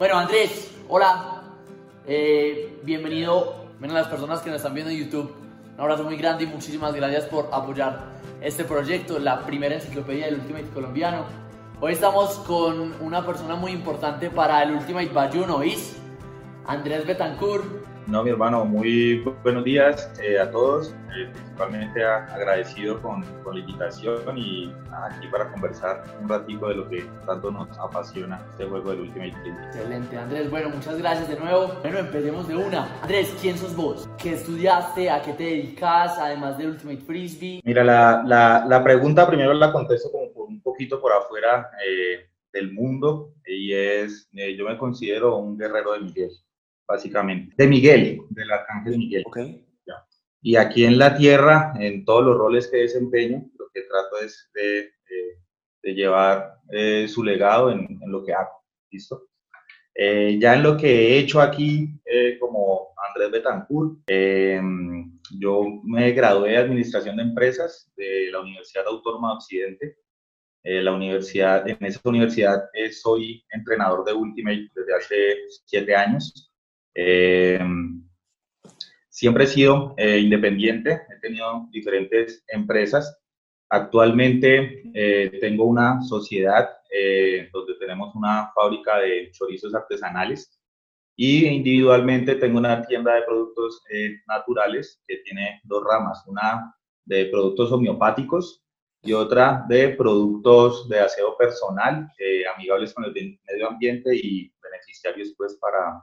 Bueno, Andrés, hola. Eh, bienvenido. Ven las personas que nos están viendo en YouTube. Un abrazo muy grande y muchísimas gracias por apoyar este proyecto, la primera enciclopedia del Ultimate colombiano. Hoy estamos con una persona muy importante para el Ultimate Bayuno, ¿oís? Andrés Betancourt, no, mi hermano, muy buenos días eh, a todos. Eh, principalmente agradecido con, con, la invitación y aquí para conversar un ratito de lo que tanto nos apasiona este juego del Ultimate Team. Excelente, Andrés. Bueno, muchas gracias de nuevo. Bueno, empecemos de una. Andrés, ¿quién sos vos? ¿Qué estudiaste? ¿A qué te dedicas? Además del Ultimate Frisbee. Mira, la, la, la pregunta primero la contesto como por un poquito por afuera eh, del mundo y es, yo me considero un guerrero de Miguel básicamente. De Miguel, del arcángel Miguel. Okay. Y aquí en la tierra, en todos los roles que desempeño, lo que trato es de, de, llevar eh, su legado en, en, lo que hago. ¿Listo? Eh, ya en lo que he hecho aquí eh, como Andrés Betancourt, yo me gradué de Administración de Empresas de la Universidad Autónoma de Occidente. la universidad, en esa universidad soy entrenador de Ultimate desde hace siete años. Eh, siempre he sido eh, independiente, he tenido diferentes empresas. Actualmente eh, tengo una sociedad donde tenemos una fábrica de chorizos artesanales y individualmente tengo una tienda de productos naturales que tiene dos ramas, una de productos homeopáticos y otra de productos de aseo personal, amigables con el medio ambiente y beneficiarios pues para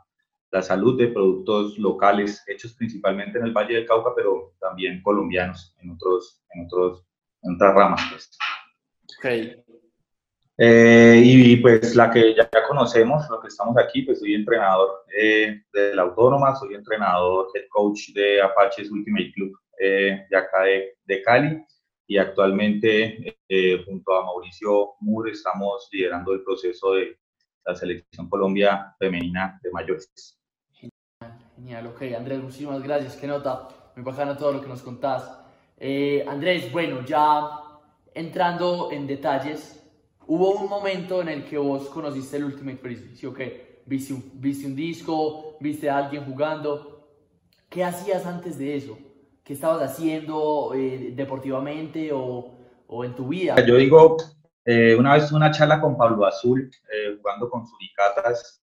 la salud de productos locales hechos principalmente en el Valle del Cauca, pero también colombianos en, otros, en, otros, en otras ramas. Pues. Okay. Eh, y pues la que ya conocemos, lo que estamos aquí, pues soy entrenador eh, de la Autónoma, soy entrenador, head coach de Apaches Ultimate Club eh, de acá de, de, Cali y actualmente junto a Mauricio Moore estamos liderando el proceso de la selección Colombia femenina de mayores. Genial, ok. Andrés, muchísimas gracias. Qué nota. Muy bacano todo lo que nos contás. Eh, Andrés, bueno, ya entrando en detalles, hubo un momento en el que vos conociste el Ultimate Frisbee, ¿sí o qué? ¿Viste un, ¿Viste un disco? ¿Viste a alguien jugando? ¿Qué hacías antes de eso? ¿Qué estabas haciendo eh, deportivamente o, o, en tu vida? Yo digo, eh, una vez una charla con Pablo Azul, jugando con Suricatas,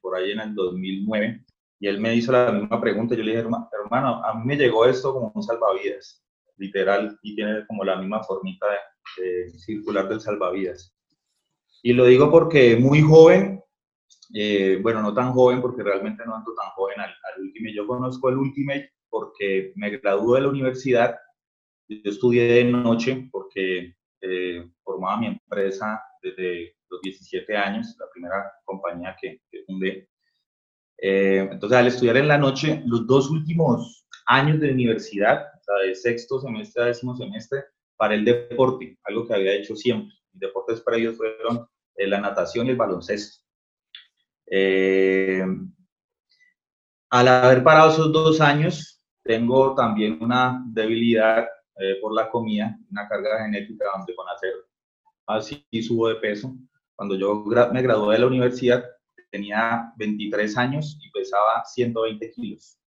por ahí en el 2009, y él me hizo la misma pregunta. Yo le dije, hermano, a mí me llegó esto como un salvavidas, literal, y tiene como la misma formita circular del salvavidas. Y lo digo porque muy joven, eh, bueno, no tan joven porque realmente no ando tan joven al, al Ultimate. Yo conozco el Ultimate porque me gradué de la universidad. Yo estudié de noche porque eh, formaba mi empresa desde los 17 años, la primera compañía que, que fundé. Eh, entonces, al estudiar en la noche, los dos últimos años de universidad, de sexto semestre a décimo semestre, para el deporte, algo que había hecho siempre. Mis deportes previos fueron eh, la natación y el baloncesto. Eh, al haber parado esos dos años, tengo también una debilidad por la comida, una carga genética donde con hacer así subo de peso. Cuando yo me gradué de la universidad, tenía 23 años y pesaba 120 kilos.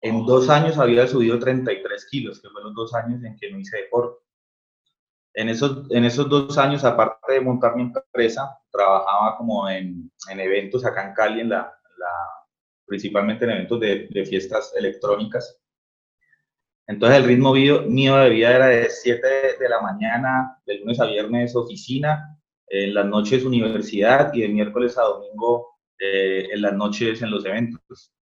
En dos años había subido 33 kilos, que fueron dos años en que no hice deporte. En esos, en esos dos años, aparte de montar mi empresa, trabajaba como en, en eventos acá en Cali, en la, la principalmente en eventos de, de, fiestas electrónicas. Entonces el ritmo mío de vida era de 7 de la mañana, de lunes a viernes oficina, en las noches universidad y de miércoles a domingo eh, en las noches en los eventos.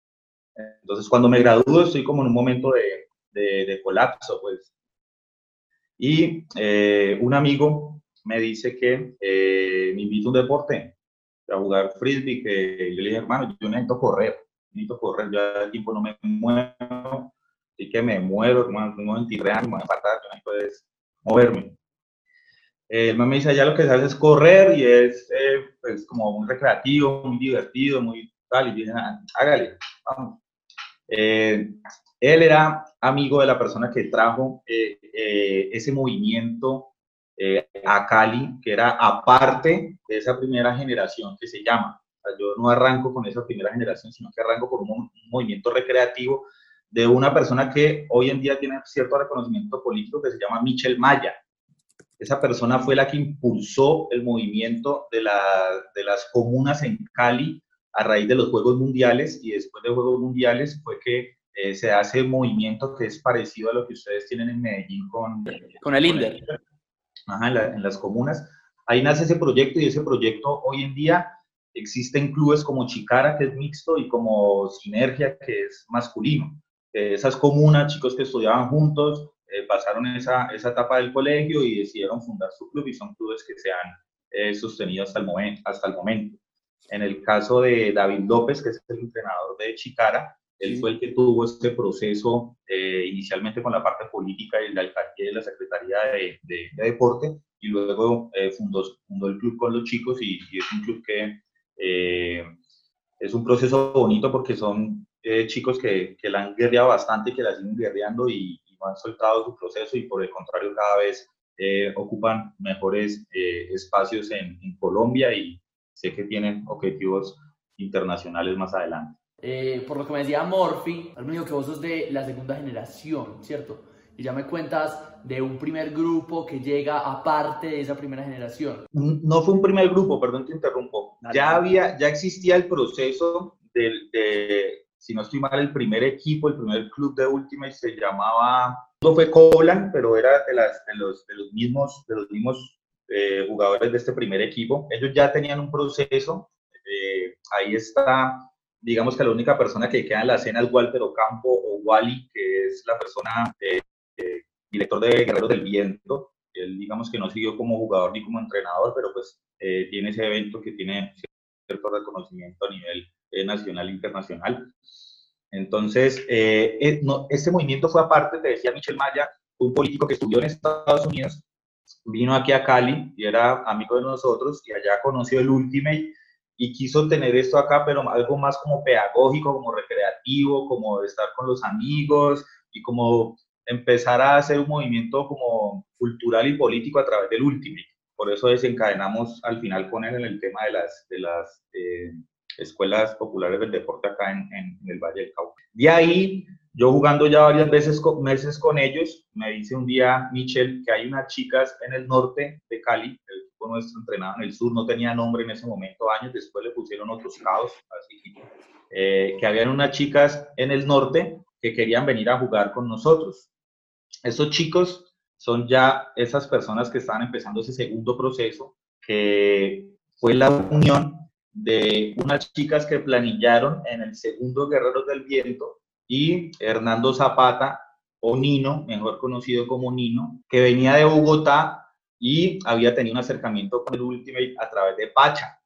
Entonces, cuando me gradúo, estoy como en un momento de, de, colapso, pues. Y eh, un amigo me dice que eh, me invita a un deporte, a jugar frisbee, que yo le dije, hermano, yo necesito correr, necesito correr, ya el tiempo no me muevo, así que me muero, hermano, tengo 23 años, me voy a faltar, yo necesito moverme. Eh, el me dice, allá lo que se hace es correr y es eh, pues, como muy recreativo, muy divertido, muy tal, y dice, ah, hágale, vamos. Eh, él era amigo de la persona que trajo ese movimiento a Cali, que era aparte de esa primera generación que se llama. yo no arranco con esa primera generación, sino que arranco con un, movimiento recreativo de una persona que hoy en día tiene cierto reconocimiento político que se llama Michel Maya. Esa persona fue la que impulsó el movimiento de, de las comunas en Cali a raíz de los Juegos Mundiales y después de los Juegos Mundiales fue que eh, se hace un movimiento que es parecido a lo que ustedes tienen en Medellín con, con el INDER. en, las comunas. Ahí nace ese proyecto y ese proyecto hoy en día existen clubes como Chicara, que es mixto, y como Sinergia, que es masculino. esas comunas, chicos que estudiaban juntos, eh, pasaron esa, esa etapa del colegio y decidieron fundar su club y son clubes que se han eh, sostenido hasta el, momento, hasta el momento. En el caso de David López, que es el entrenador de Chicara, él fue el que tuvo este proceso eh, inicialmente con la parte política y la alcaldía y la Secretaría de, de, Deporte y luego eh, fundó, fundó, el club con los chicos y, es un club que eh, es un proceso bonito porque son chicos que, que, la han guerreado bastante y que la siguen guerreando y, no han soltado su proceso y por el contrario cada vez ocupan mejores espacios en, en Colombia y sé que tienen objetivos internacionales más adelante. Eh, por lo que me decía Morphy, al menos que vos sos de la segunda generación, ¿cierto? Y ya me cuentas de un primer grupo que llega aparte de esa primera generación. No fue un primer grupo, perdón te interrumpo. Ya había, ya existía el proceso de, si no estoy mal, el primer equipo, el primer club de Ultimate se llamaba, no fue Coblan, pero era de, las, de, los, de los mismos, de los mismos eh, jugadores de este primer equipo. Ellos ya tenían un proceso, eh, ahí está digamos que la única persona que queda en la escena es Walter Ocampo o Wally, que es la persona, eh, eh, director de Guerreros del Viento. Él, digamos que no siguió como jugador ni como entrenador, pero pues eh, tiene ese evento que tiene cierto reconocimiento a nivel nacional e internacional. Entonces, no, este movimiento fue aparte, te decía Michel Maya, un político que estudió en Estados Unidos, vino aquí a Cali y era amigo de nosotros y allá conoció el Ultimate y quiso tener esto acá, pero algo más como pedagógico, como recreativo, como estar con los amigos y como empezar a hacer un movimiento como cultural y político a través del Ultimate. Por eso desencadenamos al final con él en el tema de las, de las eh, escuelas populares del deporte acá en, en, el Valle del Cauca. De ahí, yo jugando ya varias veces meses con ellos, me dice un día Michel que hay unas chicas en el norte de Cali, nuestro entrenado en el sur, no tenía nombre en ese momento, años después le pusieron otros caos, así eh, que habían unas chicas en el norte que querían venir a jugar con nosotros. Esos chicos son ya esas personas que estaban empezando ese segundo proceso, que fue la unión de unas chicas que planillaron en el segundo Guerreros del Viento y Hernando Zapata o Nino, mejor conocido como Nino, que venía de Bogotá y había tenido un acercamiento con el Ultimate a través de Pacha,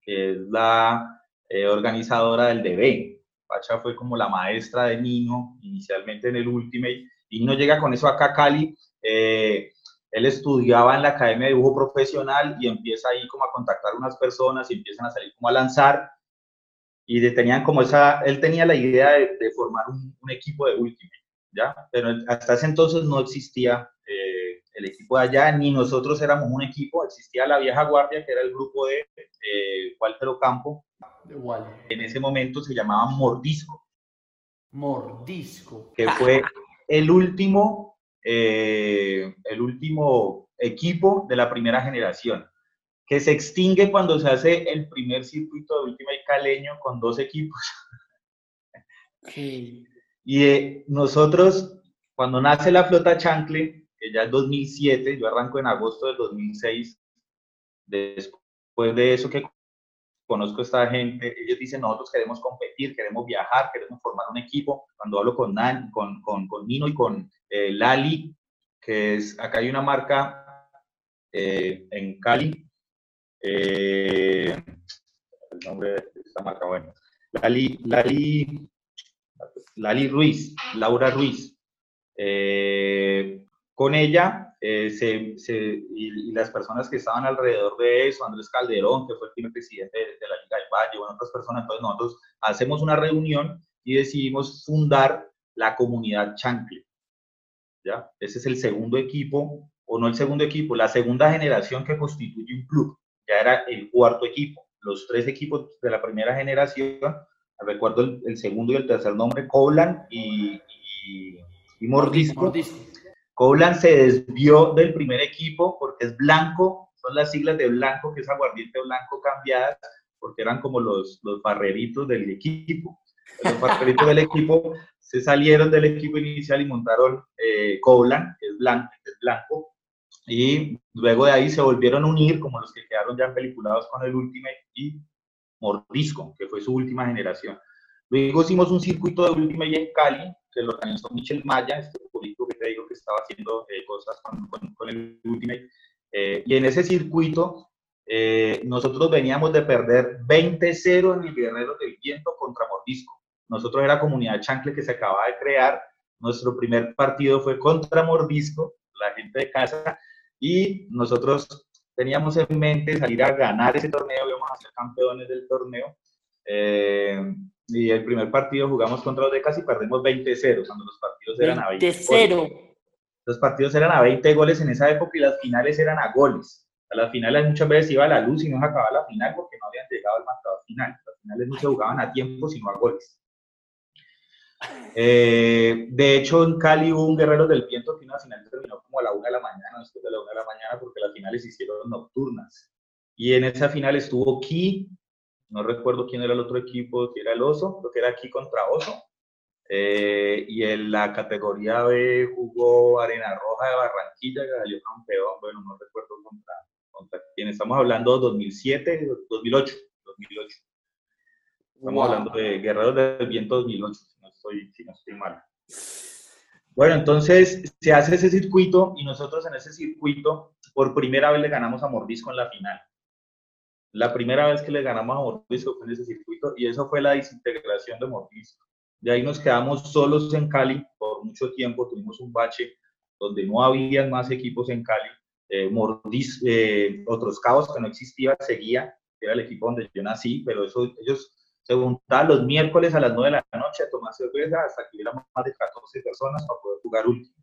que es la eh, organizadora del DB. Pacha fue como la maestra de Nino inicialmente en el Ultimate y Nino llega con eso acá a Cali. Eh, él estudiaba en la Academia de Dibujo Profesional y empieza ahí como a contactar unas personas y empiezan a salir como a lanzar y tenían como esa, él tenía la idea de, formar un, un, equipo de Ultimate, ¿ya? Pero hasta ese entonces no existía eh, el equipo de allá, ni nosotros éramos un equipo, existía la vieja guardia, que era el grupo de eh, Walter Ocampo. Igual. En ese momento se llamaba Mordisco. Mordisco. Que fue el último, eh, el último equipo de la primera generación, que se extingue cuando se hace el primer circuito de última y caleño con dos equipos. Y eh, nosotros, cuando nace la flota Chancle, que ya es 2007, yo arranco en agosto del 2006, después de eso que conozco a esta gente, ellos dicen, nosotros queremos competir, queremos viajar, queremos formar un equipo. Cuando hablo con, Nan, con, con, con Nino y con eh, Lali, que es, acá hay una marca eh, en Cali, eh, el nombre de esta marca, bueno, Lali, Lali, Lali Ruiz, Laura Ruiz. Eh, con ella eh, y, las personas que estaban alrededor de eso, Andrés Calderón, que fue el primer presidente de, la Liga del Valle, bueno, otras personas, entonces nosotros hacemos una reunión y decidimos fundar la comunidad Chancle. ¿Ya? Ese es el segundo equipo, o no el segundo equipo, la segunda generación que constituye un club, ya era el cuarto equipo. los tres equipos de la primera generación, recuerdo el, segundo y el tercer nombre, Cowland y, y, Mordisco. Cowland se desvió del primer equipo porque es blanco, son las siglas de blanco, que es aguardiente blanco cambiadas, porque eran como los, los barreritos del equipo. Los barreritos del equipo se salieron del equipo inicial y montaron eh, Cowland, que es blanco, y luego de ahí se volvieron a unir como los que quedaron ya peliculados con el Ultimate y Mordisco, que fue su última generación. Luego hicimos un circuito de Ultimate en Cali, que lo organizó Michel Maya, este político que te digo que estaba haciendo eh, cosas con, con, el Ultimate. Eh, y en ese circuito eh, nosotros veníamos de perder 20-0 en el Guerrero del Viento contra Mordisco. Nosotros era comunidad chancle que se acababa de crear. Nuestro primer partido fue contra Mordisco, la gente de casa, y nosotros teníamos en mente salir a ganar ese torneo, íbamos a ser campeones del torneo. Eh, y el primer partido jugamos contra los de y perdimos 20-0, cuando los partidos eran a 20 0 Los partidos eran a 20 goles en esa época y las finales eran a goles. A las finales muchas veces iba a la luz y no se acababa la final porque no habían llegado al marcador final. Las finales no se jugaban a tiempo, sino a goles. Eh, de hecho, en Cali hubo un Guerrero del Viento que una final terminó como a la una de la mañana, después de la una de la mañana, porque las finales se hicieron nocturnas. Y en esa final estuvo Ki, no recuerdo quién era el otro equipo, si era el Oso, creo que era Ki contra Oso. Eh, y en la categoría B jugó Arena Roja de Barranquilla, que salió campeón, bueno, no recuerdo contra, contra quién. Estamos hablando de 2007, 2008, 2008. Estamos hablando de Guerreros del Viento 2008, si no Bueno, entonces se hace ese circuito y nosotros en ese circuito por primera vez le ganamos a Mordisco en la final. La primera vez que le ganamos a Mordisco fue en ese circuito y eso fue la desintegración de Mordisco. De ahí nos quedamos solos en Cali por mucho tiempo, tuvimos un bache donde no había más equipos en Cali. Eh, eh, otros cabos que no existía, seguía, era el equipo donde yo nací, pero eso, ellos se juntaban los miércoles a las 9 de la noche a tomar cerveza hasta que hubiéramos más de 14 personas para poder jugar último.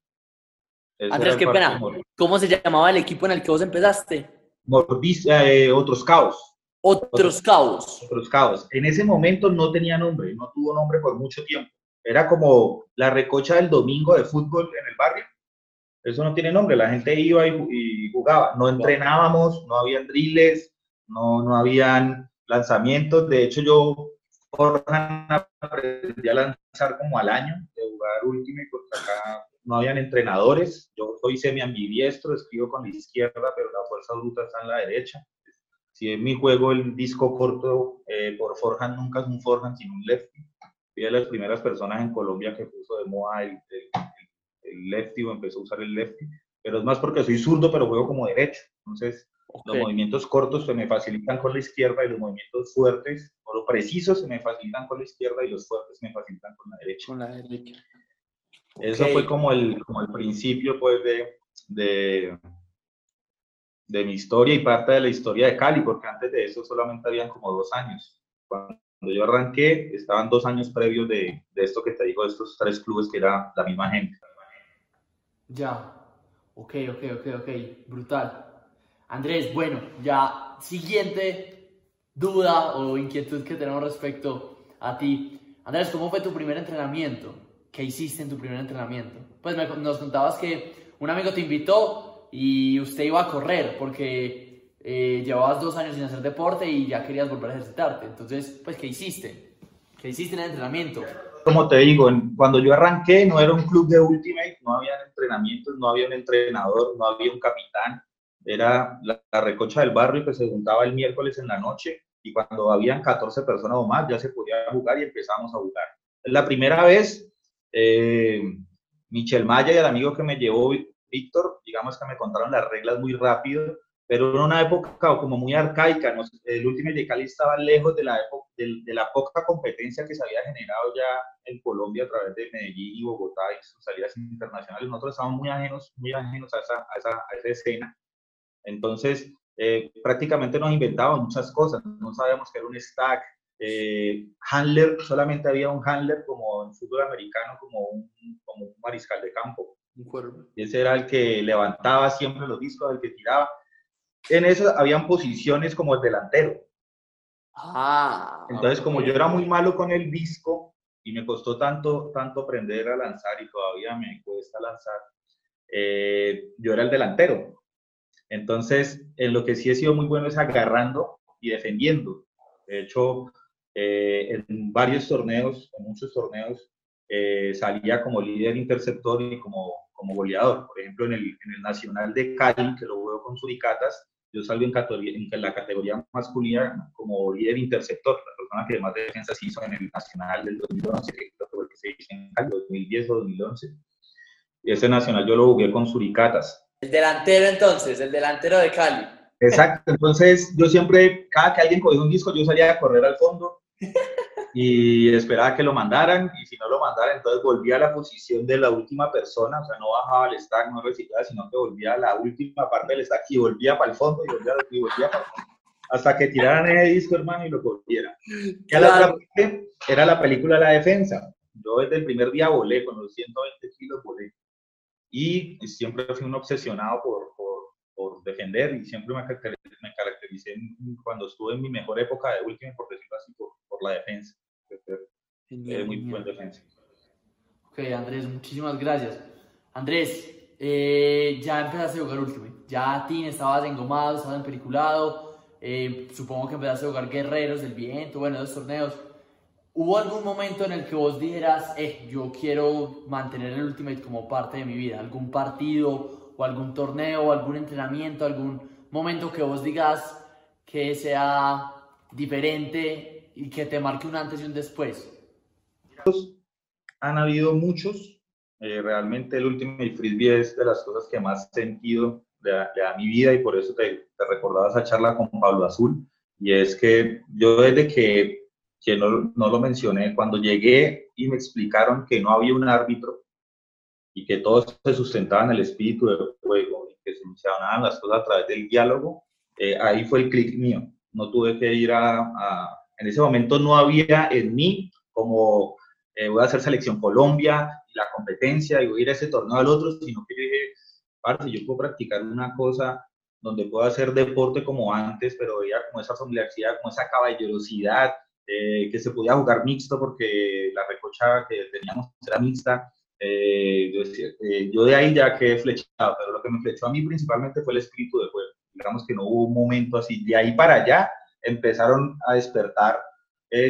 Andrés, qué pena. ¿Cómo se llamaba el equipo en el que vos empezaste? Mordis, eh, otros caos. Otros caos. Otros caos. En ese momento no tenía nombre, no tuvo nombre por mucho tiempo. Era como la recocha del domingo de fútbol en el barrio. Eso no tiene nombre, la gente iba y, jugaba. No entrenábamos, no habían drills, no, no habían lanzamientos. De hecho, yo aprendí a lanzar como al año de jugar último porque acá no habían entrenadores. Yo soy semi-ambidiestro, escribo con la izquierda, pero la fuerza bruta está en la derecha. Si es mi juego el disco corto eh, por nunca es un forehand, sino un lefty. Fui de las primeras personas en Colombia que puso de moda el, el lefty o empezó a usar el lefty. Pero es más porque soy zurdo, pero juego como derecho. Entonces, los movimientos cortos se me facilitan con la izquierda y los movimientos fuertes o los precisos se me facilitan con la izquierda y los fuertes se me facilitan con la derecha. Con la derecha. Eso fue como el, como el principio pues, de, de, de, mi historia y parte de la historia de Cali, porque antes de eso solamente habían como dos años. Cuando yo arranqué, estaban dos años previos de, de esto que te digo, de estos tres clubes que era la misma gente. Ya, ok, ok, ok, ok, brutal. Andrés, bueno, ya siguiente duda o inquietud que tenemos respecto a ti. Andrés, ¿cómo fue tu primer entrenamiento? ¿Qué hiciste en tu primer entrenamiento? Pues nos contabas que un amigo te invitó y usted iba a correr porque eh, llevabas dos años sin hacer deporte y ya querías volver a ejercitarte. Entonces, pues, ¿qué hiciste? ¿Qué hiciste en el entrenamimiento? Como te digo, cuando yo arranqué no era un club de Ultimate, no había entrenamientos, no había un entrenador, no había un capitán era la, recocha del barrio que se juntaba el miércoles en la noche y cuando habían 14 personas o más ya se podía jugar y empezamos a jugar. La primera vez, eh, Michel Maya y el amigo que me llevó, Víctor, digamos que me contaron las reglas muy rápido, pero en una época como muy arcaica. el último de Cali estaba lejos de la, época, de, la poca competencia que se había generado ya en Colombia a través de Medellín y Bogotá y sus salidas internacionales. Nosotros estábamos muy ajenos, muy ajenos a esa, a esa, a esa escena. Entonces, eh, prácticamente nos inventábamos muchas cosas. No sabíamos que era un stack. Eh, handler, solamente había un handler como en fútbol americano, como un, como un mariscal de campo. Un y ese era el que levantaba siempre los discos, el que tiraba. En eso habían posiciones como el delantero. Ah. Entonces, como yo era muy malo con el disco y me costó tanto, tanto aprender a lanzar y todavía me cuesta lanzar, eh, yo era el delantero. Entonces, en lo que sí he sido muy bueno es agarrando y defendiendo. De hecho, eh, en varios torneos, en muchos torneos, eh, salía como líder interceptor y como, como goleador. Por ejemplo, en el, en el Nacional de Cali, que lo veo con Suricatas, yo salgo en, en, la categoría masculina como líder interceptor, la persona que más defensas hizo en el Nacional del 2011, que que se hizo en el 2010 o 2011. Y ese Nacional yo lo jugué con Suricatas. El delantero entonces, el delantero de Cali. Exacto, entonces yo siempre, cada que alguien cogía un disco, yo salía a correr al fondo y esperaba que lo mandaran y si no lo mandaran, entonces volvía a la posición de la última persona, o sea, no bajaba al stack, no reciclaba, sino que volvía a la última parte del stack y volvía para el fondo y volvía, y volvía para el fondo. Hasta que tiraran ese disco, hermano, y lo volvieran. Que la otra parte era la película La Defensa. Yo desde el primer día volé, con los 120 kilos volé. Y siempre fui un obsesionado por, por, por defender y siempre me, me caractericé cuando estuve en mi mejor época de última, por decirlo así, por, por la defensa. Genial, muy buen defensa. Ok, Andrés, muchísimas gracias. Andrés, eh, ya empezaste a jugar Ultimate. Ya ti estabas engomado, estabas empeliculado. Eh, supongo que empezaste a jugar Guerreros del Viento, bueno, dos torneos. ¿Hubo algún momento en el que vos dijeras, eh, yo quiero mantener el Ultimate como parte de mi vida? ¿Algún partido o algún torneo, algún entrenamiento, algún momento que vos digas que sea diferente y que te marque un antes y un después? Han habido muchos. Eh, realmente el Ultimate Frisbee es de las cosas que más sentido le da, a mi vida y por eso te, te recordaba esa charla con Pablo Azul. Y es que yo desde que que no, no, lo mencioné, cuando llegué y me explicaron que no había un árbitro y que todo se sustentaba en el espíritu del juego y que se mencionaban las cosas a través del diálogo, eh, ahí fue el clic mío. No tuve que ir a, En ese momento no había en mí como eh, voy a hacer selección Colombia y la competencia y voy a ir a ese torneo al otro, sino que dije, parce, yo puedo practicar una cosa donde puedo hacer deporte como antes, pero veía como esa familiaridad, como esa caballerosidad, eh, que se podía jugar mixto porque la recocha que teníamos era mixta. Eh, yo, eh, yo, de ahí ya quedé flechado, pero lo que me flechó a mí principalmente fue el espíritu de juego. Digamos que no hubo un momento así. De ahí para allá empezaron a despertar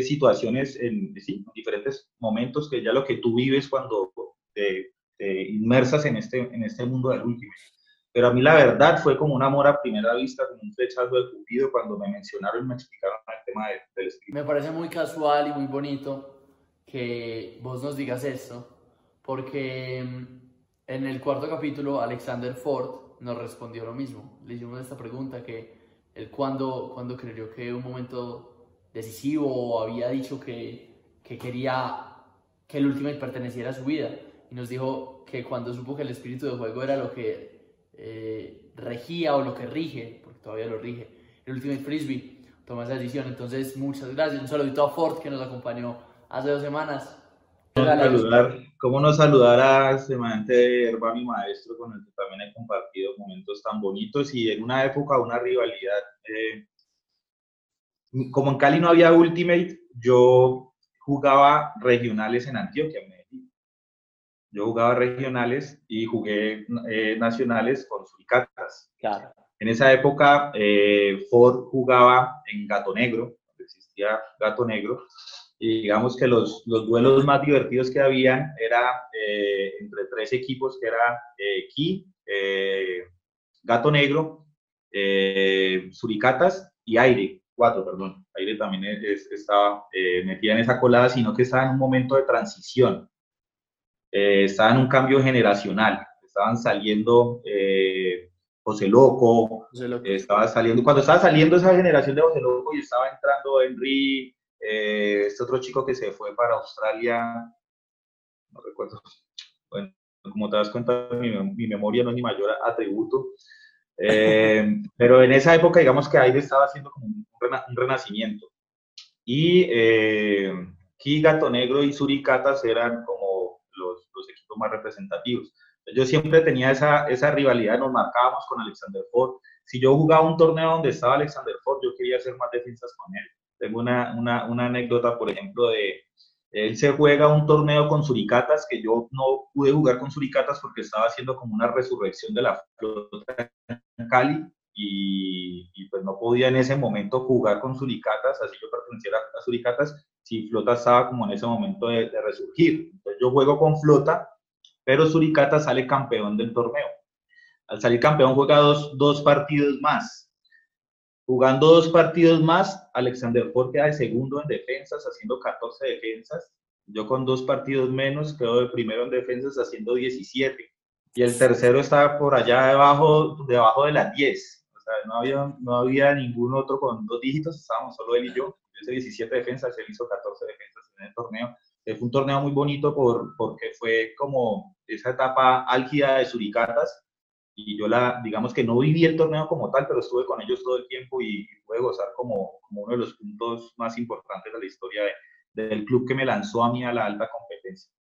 situaciones en, diferentes momentos que ya lo que tú vives cuando te, te inmersas en este, en este mundo del último. Pero a mí la verdad fue como un amor a primera vista, como un flechazo de Cupido cuando me mencionaron y me explicaron el tema del espíritu. Me parece muy casual y muy bonito que vos nos digas esto, porque mm, en el cuarto capítulo Alexander Ford nos respondió lo mismo. Le hicimos esta pregunta que él cuando, cuando creyó que un momento decisivo había dicho que, que quería que el Ultimate perteneciera a su vida y nos dijo que cuando supo que el espíritu de juego era lo que eh, regía o lo que rige, porque todavía lo rige, el Ultimate Frisbee, tomó esa decisión. Entonces, muchas gracias. Un saludito a Ford que nos acompañó hace dos semanas. ¿Cómo, saludar, ¿Cómo no saludar a semejante hermano y maestro con el que también he compartido momentos tan bonitos y en una época una rivalidad? Eh, como en Cali no había Ultimate, yo jugaba regionales en Antioquia, yo jugaba regionales y jugué eh, nacionales con Suricatas. Claro. En esa época, eh, Ford jugaba en Gato Negro, existía Gato Negro, y digamos que los, los duelos más divertidos que habían era eh, entre tres equipos, que era Ki, Gato Negro, Suricatas y Aire, cuatro, perdón. Aire también estaba metida en esa colada, sino que estaba en un momento de transición eh, estaba en un cambio generacional, estaban saliendo eh, José Loco, estaba saliendo, cuando estaba saliendo esa generación de José Loco y estaba entrando Henry, eh, este otro chico que se fue para Australia, no recuerdo, bueno, como te das cuenta, mi, memoria no es ni mayor atributo, eh, pero en esa época, digamos que Aire estaba haciendo como un, renacimiento. Y eh, Gato Negro y Suricatas eran como más representativos. Yo siempre tenía esa, esa rivalidad, nos marcábamos con Alexander Ford. Si yo jugaba un torneo donde estaba Alexander Ford, yo quería hacer más defensas con él. Tengo una, una, una anécdota, por ejemplo, de él se juega un torneo con Suricatas, que yo no pude jugar con Suricatas porque estaba haciendo como una resurrección de la flota en Cali y, y, pues no podía en ese momento jugar con Suricatas, así yo perteneciera a Suricatas, si Flota estaba como en ese momento de, de resurgir. Entonces yo juego con Flota, pero Suricatas sale campeón del torneo. Al salir campeón juega dos, dos partidos más. Jugando dos partidos más, Alexander Ford queda de segundo en defensas, haciendo 14 defensas. Yo con dos partidos menos quedo de primero en defensas, haciendo 17. Y el tercero estaba por allá debajo, debajo de las 10. O sea, no había, no había ningún otro con dos dígitos, estábamos solo él y yo. Yo hice 17 defensas, él hizo 14 defensas en el torneo. Fue un torneo muy bonito por, porque fue como esa etapa álgida de Suricatas, y yo la, digamos que no viví el torneo como tal, pero estuve con ellos todo el tiempo y, pude gozar como, como, uno de los puntos más importantes de la historia de, del club que me lanzó a mí a la alta competencia.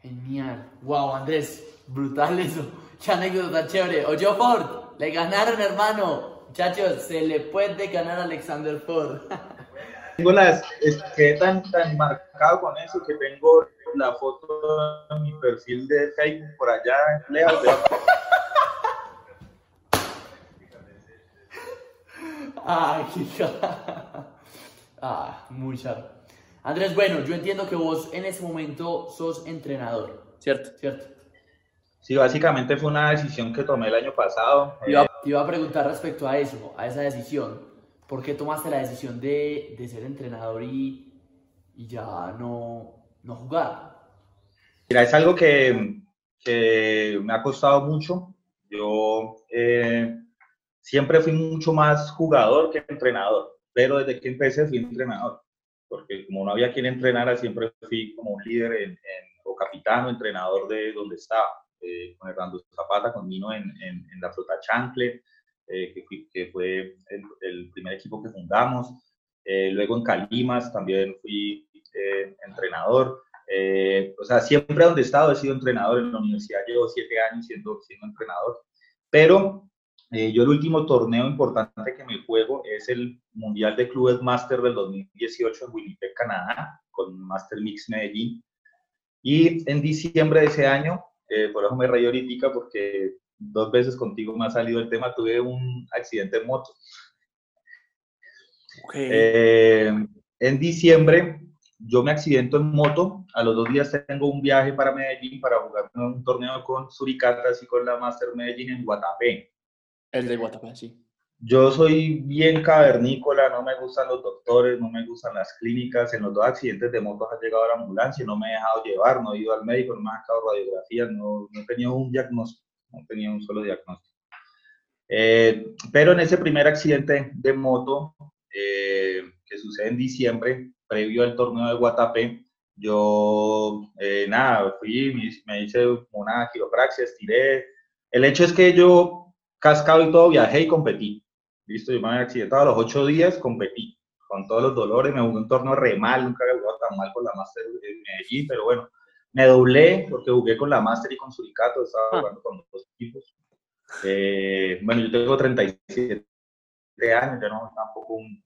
Genial. Wow, Andrés, brutal eso. Qué anécdota chévere. Oye, Ford, le ganaron, hermano. Muchachos, se le puede ganar a Alexander Ford. tengo las, quedé tan, tan marcado con eso que tengo la foto en mi perfil de Facebook por allá en lejos de... Ah, ah, muy charro. Andrés, bueno, yo entiendo que vos en ese momento sos entrenador, ¿cierto? ¿Cierto? Sí, básicamente fue una decisión que tomé el año pasado. Iba, iba a preguntar respecto a eso, a esa decisión. ¿Por qué tomaste la decisión de, de ser entrenador y, y ya no, no jugar? Mira, es algo que, que me ha costado mucho. Yo eh, siempre fui mucho más jugador que entrenador, pero desde que empecé fui entrenador, porque como no había quien entrenara, siempre fui como un líder en, o capitán o entrenador de donde estaba, eh, con Hernando Zapata, con Mino en, en, en la flota Chancle, eh, que, que, fue el, el, primer equipo que fundamos. Eh, luego en Calimas también fui eh, entrenador. Eh, o sea, siempre donde he estado he sido entrenador en la universidad, llevo siete años siendo, siendo entrenador, pero eh, yo el último torneo importante que me juego es el Mundial de Clubes Master del 2018 en Winnipeg, Canadá, con Master Mix Medellín. Y en diciembre de ese año, eh, por eso me reí ahorita porque dos veces contigo me ha salido el tema, tuve un accidente en moto. Okay. Eh, en diciembre yo me accidento en moto, a los dos días tengo un viaje para Medellín para jugar un torneo con Suricatas y con la Master Medellín en Guatapé. El de Guatapé, sí. Yo soy bien cavernícola, no me gustan los doctores, no me gustan las clínicas. En los dos accidentes de moto ha llegado la ambulancia, no me he dejado llevar, no he ido al médico, no me ha sacado radiografías, no, no he tenido un diagnóstico, no tenía un solo diagnóstico. Eh, pero en ese primer accidente de moto eh, que sucede en diciembre, previo al torneo de Guatapé, yo, eh, nada, fui, me, hice una quiropraxia, estiré. El hecho es que yo, cascado y todo, viajé y competí. Listo, yo me había accidentado a los ocho días, competí. Con todos los dolores, me jugué un torneo re mal, nunca había jugado tan mal con la Master de Medellín, pero bueno, me doblé porque jugué con la Master y con Suricato, estaba ah. jugando con dos equipos. Eh, bueno, yo tengo 37 años, ya no tampoco un,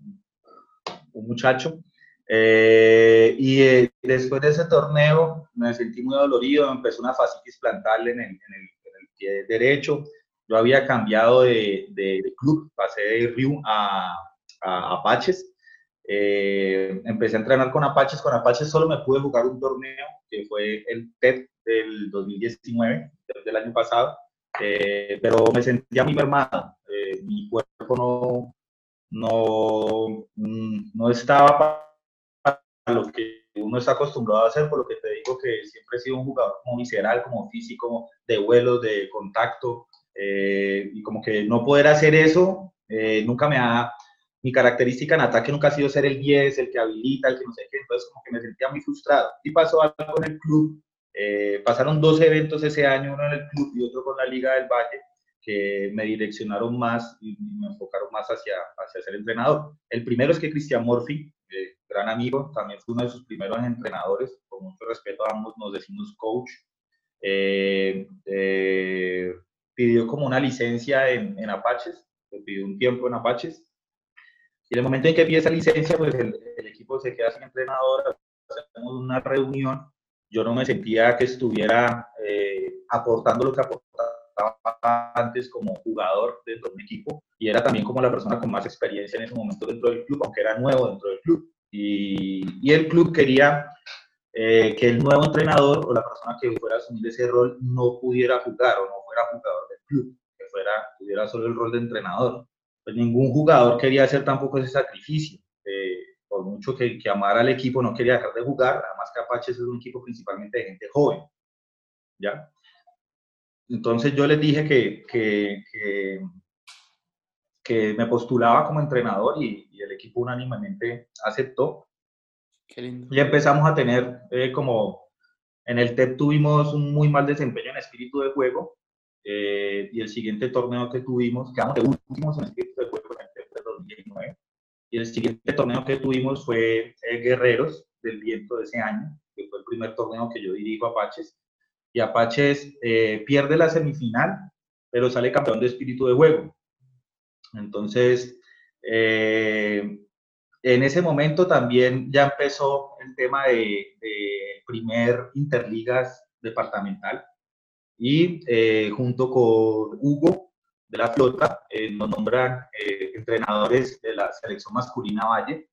un muchacho. Eh, y eh, después de ese torneo me sentí muy dolorido, me empezó una fascitis plantar en el, en el, en el pie derecho. Yo había cambiado de, de, de club, pasé de Rio a, a Apaches. Eh, empecé a entrenar con Apaches. Con Apaches solo me pude jugar un torneo que fue el TED del 2019, del año pasado. Eh, pero me sentía muy mermado. Eh, mi cuerpo no, no, mm, no estaba lo que uno está acostumbrado a hacer, por lo que te digo que siempre he sido un jugador como visceral, como físico, de vuelos, de contacto, eh, y como que no poder hacer eso eh, nunca me ha, mi característica en ataque nunca ha sido ser el 10, el que habilita, el que no sé qué, entonces como que me sentía muy frustrado. Y pasó algo en el club, eh, pasaron dos eventos ese año, uno en el club y otro con la Liga del Valle, que me direccionaron más y me enfocaron más hacia, hacia ser entrenador. El primero es que Cristian Morphy, eh, gran amigo, también fue uno de sus primeros entrenadores, con mucho respeto a ambos nos decimos coach, eh, eh, pidió como una licencia en, en Apaches, pidió un tiempo en Apaches, Y en el momento en que empieza licencia, pues el, el equipo se queda sin entrenador, hacemos una reunión, yo no me sentía que estuviera eh, aportando lo que aportaba antes como jugador dentro de un equipo y era también como la persona con más experiencia en ese momento dentro del club, aunque era nuevo dentro del club. Y, y el club quería eh, que el nuevo entrenador o la persona que fuera a asumir ese rol no pudiera jugar o no fuera jugador del club, que fuera, tuviera solo el rol de entrenador. Pues ningún jugador quería hacer tampoco ese sacrificio. Eh, por mucho que, que, amara al equipo, no quería dejar de jugar, además que Apaches es un equipo principalmente de gente joven, ¿ya? Entonces yo les dije que, que, que, que me postulaba como entrenador y, y, el equipo unánimemente aceptó. Qué lindo. Y empezamos a tener eh, como, en el TEP tuvimos un muy mal desempeño en espíritu de juego eh, y el siguiente torneo que tuvimos, quedamos de últimos en espíritu de juego en el TEP de 2019 y el siguiente torneo que tuvimos fue eh, Guerreros del Viento de ese año, que fue el primer torneo que yo dirijo Apaches. Y Apaches eh, pierde la semifinal, pero sale campeón de espíritu de juego. Entonces, eh, en ese momento también ya empezó el tema de, de primer interligas departamental. Y eh, junto con Hugo, de la flota, eh, nos nombran eh, entrenadores de la selección masculina Valle.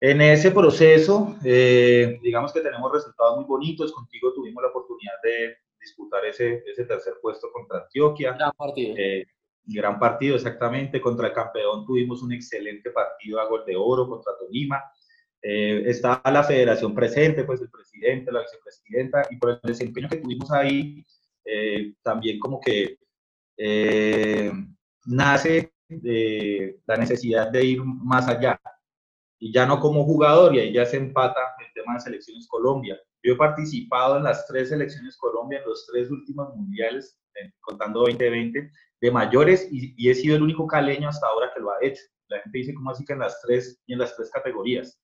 En ese proceso, eh, digamos que tenemos resultados muy bonitos. Contigo tuvimos la oportunidad de disputar ese, ese tercer puesto contra Antioquia. Gran partido. gran partido, exactamente. Contra el campeón tuvimos un excelente partido a gol de oro contra Tolima. Eh, está la federación presente, pues el presidente, la vicepresidenta, y por el desempeño que tuvimos ahí, eh, también como que eh, nace de la necesidad de ir más allá. Y ya no como jugador, y ahí ya se empata el tema de selecciones Colombia. Yo he participado en las tres selecciones Colombia, en los tres últimos mundiales, contando 2020, de mayores, y, y, he sido el único caleño hasta ahora que lo ha hecho. La gente dice, ¿cómo así que en las tres, y en las tres categorías?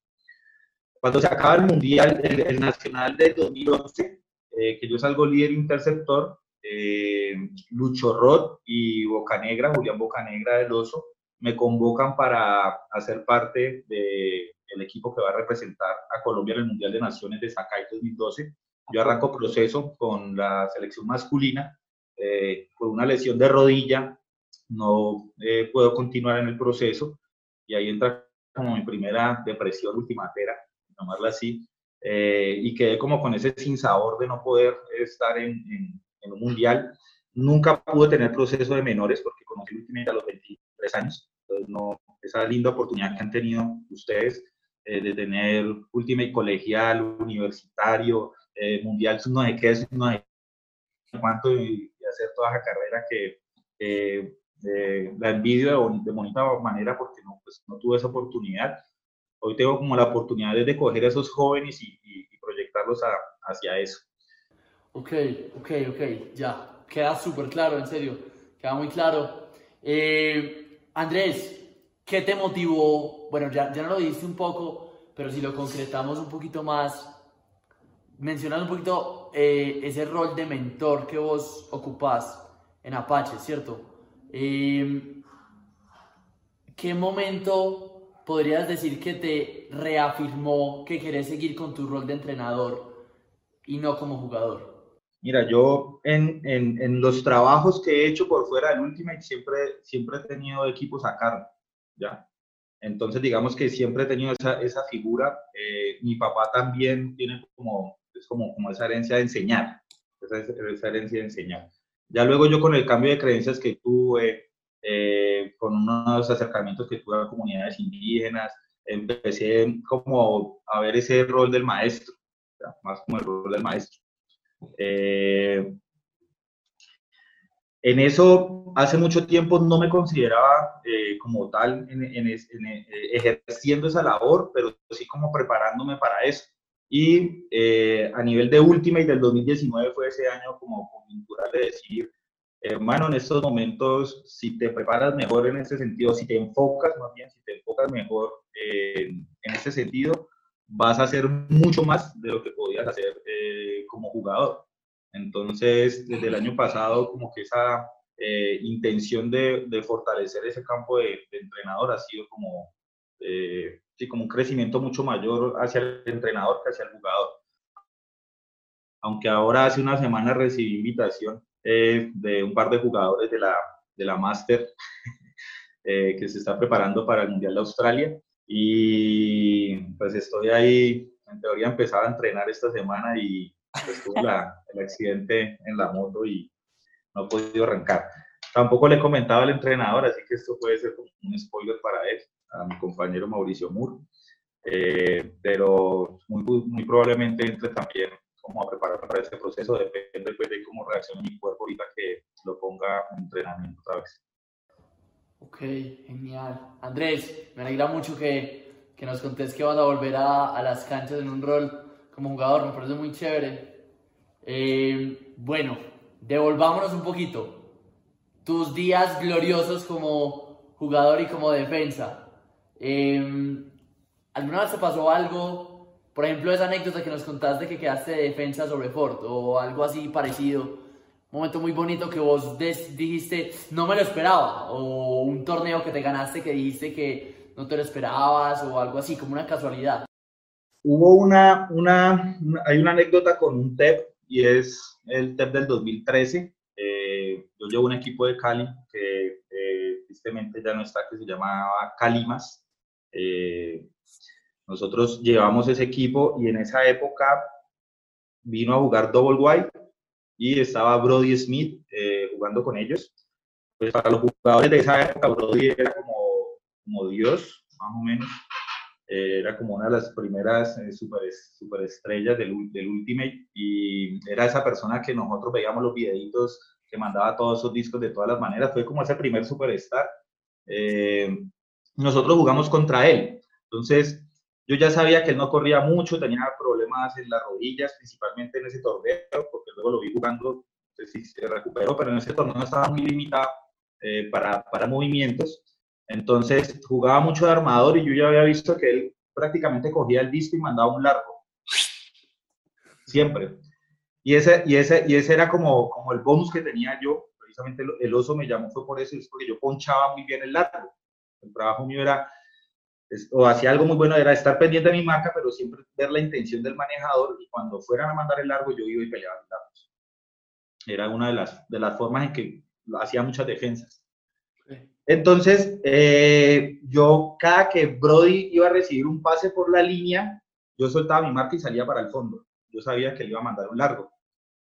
Cuando se acaba el mundial, el, el nacional del 2011, eh, que yo salgo líder interceptor, eh, Lucho y Bocanegra, Julián Bocanegra del Oso, me convocan para hacer parte del de equipo que va a representar a Colombia en el Mundial de Naciones de Sakai 2012. Yo arranco proceso con la selección masculina, eh, por una lesión de rodilla, no eh, puedo continuar en el proceso y ahí entra como mi primera depresión ultimatera, llamarla así, eh, y quedé como con ese sinsabor de no poder estar en, en en un mundial. Nunca pude tener proceso de menores porque conocí Ultimate a los 23 años. Entonces, no, esa linda oportunidad que han tenido ustedes eh, de tener Ultimate colegial, universitario, eh, mundial, no sé qué no sé cuánto y, y, hacer toda esa carrera que eh, la envidio de, de, bonita manera porque no, pues, no tuve esa oportunidad. Hoy tengo como la oportunidad de coger a esos jóvenes y, y, y proyectarlos a, hacia eso. Ok, ok, ok, ya. Queda súper claro, en serio. Queda muy claro. Eh, Andrés, ¿qué te motivó? Bueno, ya, ya no lo dijiste un poco, pero si lo concretamos un poquito más, mencionando un poquito eh, ese rol de mentor que vos ocupás en Apache, ¿cierto? Eh, ¿Qué momento podrías decir que te reafirmó que querés seguir con tu rol de entrenador y no como jugador? Mira, yo en, en, en, los trabajos que he hecho por fuera del Ultimate siempre, siempre he tenido equipos a cargo, ¿ya? Entonces, digamos que siempre he tenido esa, esa figura. Eh, mi papá también tiene como, es como, como esa herencia de enseñar, esa, esa, herencia de enseñar. Ya luego yo con el cambio de creencias que tuve, eh, con unos acercamientos que tuve a comunidades indígenas, empecé como a ver ese rol del maestro, más como el rol del maestro. Eh, en eso, hace mucho tiempo no me consideraba eh, como tal en, en, en, eh, ejerciendo esa labor, pero sí como preparándome para eso. Y eh, a nivel de Ultimate del 2019 fue ese año como coyuntural de decir, hermano, en estos momentos, si te preparas mejor en ese sentido, si te enfocas más bien, si te enfocas mejor en ese sentido, vas a hacer mucho más de lo que podías hacer eh, como jugador. Entonces, desde el año pasado, como que esa, eh, intención de, de, fortalecer ese campo de, entrenador ha sido como, eh, sí, como un crecimiento mucho mayor hacia el entrenador que hacia el jugador. Aunque ahora hace una semana recibí invitación eh, de un par de jugadores de la, de la Master que se está preparando para el Mundial de Australia y pues estoy ahí, en teoría empezaba a entrenar esta semana y pues tuve el accidente en la moto y no he podido arrancar. Tampoco le comentaba al entrenador, así que esto puede ser un spoiler para él, a mi compañero Mauricio Moore. Eh, pero muy, muy probablemente entre también como a preparar para este proceso, depende pues, de cómo reaccione mi cuerpo ahorita que lo ponga en entrenamiento otra vez. Ok, genial. Andrés, me alegra mucho que, que nos contés que vas a volver a, a, las canchas en un rol como jugador, me parece muy chévere. Eh, bueno, devolvámonos un poquito. Tus días gloriosos como jugador y como defensa. Eh, ¿Alguna vez te pasó algo? Por ejemplo, esa anécdota que nos contaste que quedaste de defensa sobre Ford o algo así parecido. Un momento muy bonito que vos dijiste, no me lo esperaba. O un torneo que te ganaste que dijiste que no te lo esperabas o algo así, como una casualidad. Hubo una, una, una hay una anécdota con un TEP y es el TEP del 2013. Eh, yo llevo un equipo de Cali que eh, tristemente ya no está, que se llamaba Calimas. Eh, nosotros llevamos ese equipo y en esa época vino a jugar Double White y estaba Brody Smith eh, jugando con ellos. Pues para los jugadores de esa época, Brody era como, como Dios, más o menos. Eh, era como una de las primeras eh, super, superestrellas del, del Ultimate y era esa persona que nosotros veíamos los videitos que mandaba todos esos discos de todas las maneras. Fue como ese primer superstar. Eh, nosotros jugamos contra él. Entonces, yo ya sabía que él no corría mucho, tenía problemas en las rodillas, principalmente en ese torneo, porque luego lo vi jugando, no sé si se recuperó, pero en ese torneo estaba muy limitado para, para movimientos. Entonces jugaba mucho de armador y yo ya había visto que él prácticamente cogía el disco y mandaba un largo. Siempre. Y ese, y ese, y ese era como, como el bonus que tenía yo. Precisamente el oso me llamó fue por eso, es porque yo ponchaba muy bien el largo. El trabajo mío era, o hacía algo muy bueno, era estar pendiente de mi marca, pero siempre ver la intención del manejador y cuando fueran a mandar el largo yo iba y peleaba los largos. Era una de las, de las formas en que hacía muchas defensas. Entonces, eh, yo cada que Brody iba a recibir un pase por la línea, yo soltaba mi marca y salía para el fondo. Yo sabía que le iba a mandar un largo.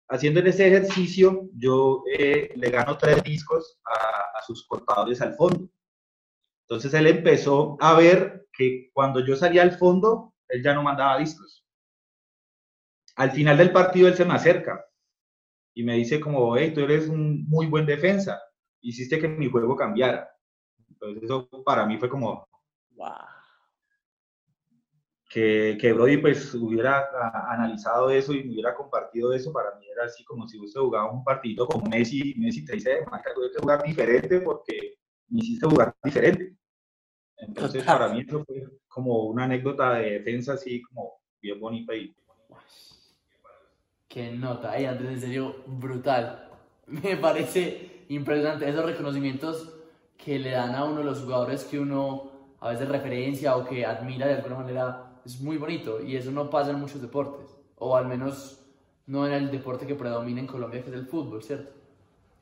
Haciendo ese ejercicio, yo eh, le gano tres discos a, a sus cortadores al fondo. Entonces él empezó a ver que cuando yo salía al fondo, él ya no mandaba discos. Al final del partido él se me acerca y me dice como, hey, tú eres un muy buen defensa, hiciste que mi juego cambiara. Entonces eso para mí fue como... Wow. Que, que Brody pues hubiera analizado eso y me hubiera compartido eso, para mí era así como si usted jugaba un partido con Messi, Messi te dice, Marca, tuve que jugar diferente porque me hiciste jugar diferente. Entonces para mí eso fue como una anécdota de defensa así como bien bonita y... Qué nota, ay Andrés, en serio, brutal. Me parece impresionante esos reconocimientos que le dan a uno los jugadores que uno a veces referencia o que admira de alguna manera es muy bonito y eso no pasa en muchos deportes o al menos no en el deporte que predomina en Colombia que es el fútbol, ¿cierto?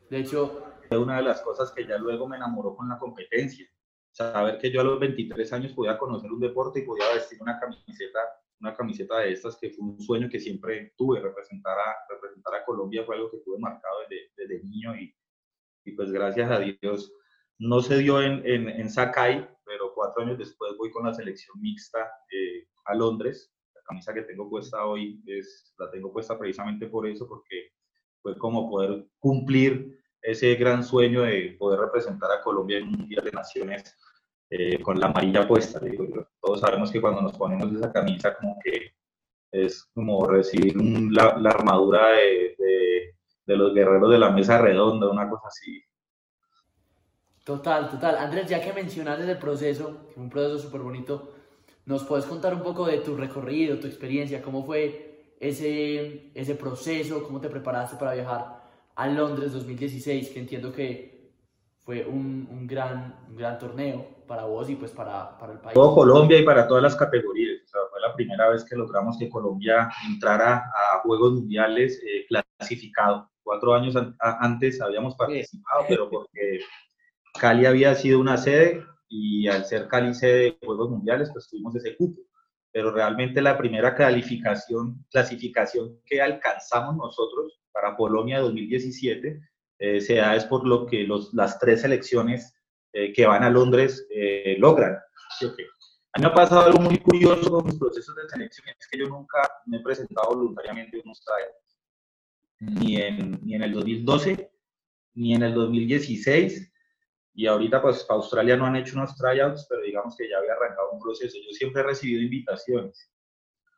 De hecho... Es una de las cosas que ya luego me enamoró con la competencia. Saber que yo a los 23 años podía conocer un deporte y podía vestir una camiseta, una camiseta de estas que fue un sueño que siempre tuve, representar a, representar a Colombia fue algo que tuve marcado desde, desde niño y, y pues gracias a Dios no se dio en, en, en, Sakai, pero cuatro años después voy con la selección mixta eh, a Londres. La camisa que tengo puesta hoy es, la tengo puesta precisamente por eso, porque fue como poder cumplir ese gran sueño de poder representar a Colombia en un Mundial de Naciones eh, con la amarilla puesta. todos sabemos que cuando nos ponemos esa camisa como que es como recibir la, la, armadura de, de, de los guerreros de la mesa redonda, una cosa así Total, total. Andrés, ya que mencionaste el proceso, un proceso súper bonito, ¿nos puedes contar un poco de tu recorrido, tu experiencia? ¿Cómo fue ese, ese proceso? ¿Cómo te preparaste para viajar a Londres 2016, que entiendo que fue un, un gran, un gran torneo para vos y pues para, para el país. Todo Colombia y para todas las categorías. O sea, fue la primera vez que logramos que Colombia entrara a Juegos Mundiales eh, clasificado. Cuatro años an antes habíamos participado, pero porque Cali había sido una sede y al ser Cali sede de Juegos Mundiales, pues tuvimos ese cupo. Pero realmente la primera calificación, clasificación que alcanzamos nosotros para Polonia 2017 eh, se da es por lo que los, las tres selecciones eh, que van a Londres eh, logran. ¿Sí, okay? A mí me ha pasado algo muy curioso con mis procesos de selección, es que yo nunca me he presentado voluntariamente en unos tryouts, ni en, ni en el 2012, ni en el 2016, y ahorita pues para Australia no han hecho unos tryouts, pero digamos que ya había arrancado un proceso. Yo siempre he recibido invitaciones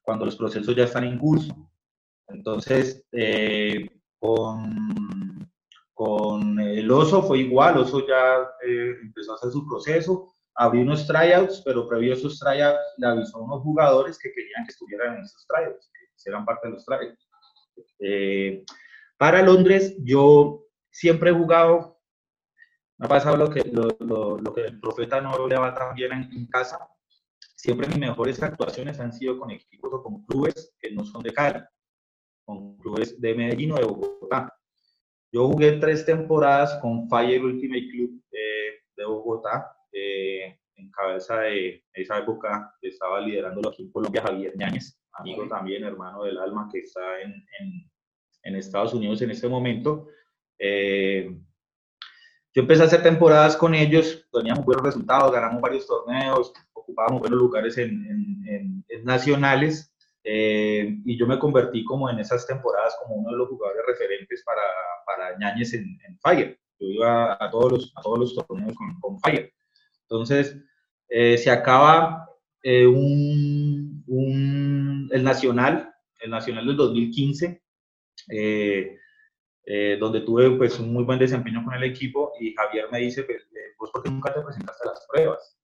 cuando los procesos ya están en curso. Entonces, eh, con, con el Oso fue igual, Oso ya eh, empezó a hacer su proceso, abrió unos tryouts, pero previo a esos tryouts le avisó a unos jugadores que querían que estuvieran en esos tryouts, que hicieran parte de los tryouts. Eh, para Londres, yo siempre he jugado me ha pasado lo que, lo, que el profeta no le va tan bien en, en, casa. Siempre mis mejores actuaciones han sido con equipos o con clubes que no son de Cali, con clubes de Medellín o de Bogotá. Yo jugué tres temporadas con Fire Ultimate Club eh, de Bogotá, eh, en cabeza de esa época estaba liderándolo aquí en Colombia Javier Ñáñez, amigo también, hermano del alma, que está en, en, en Estados Unidos en este momento. Eh, yo empecé a hacer temporadas con ellos, teníamos buenos resultados, ganamos varios torneos, ocupábamos buenos lugares en, en nacionales eh, y yo me convertí como en esas temporadas como uno de los jugadores referentes para, para Ñañez en, Fire. Yo iba a todos los, todos los torneos con, con Fire. Entonces, eh, se acaba eh, un, un, el Nacional, el Nacional del 2015. Eh, eh, donde tuve pues un muy buen desempeño con el equipo y Javier me dice, pues, ¿vos por qué nunca te presentaste a las pruebas?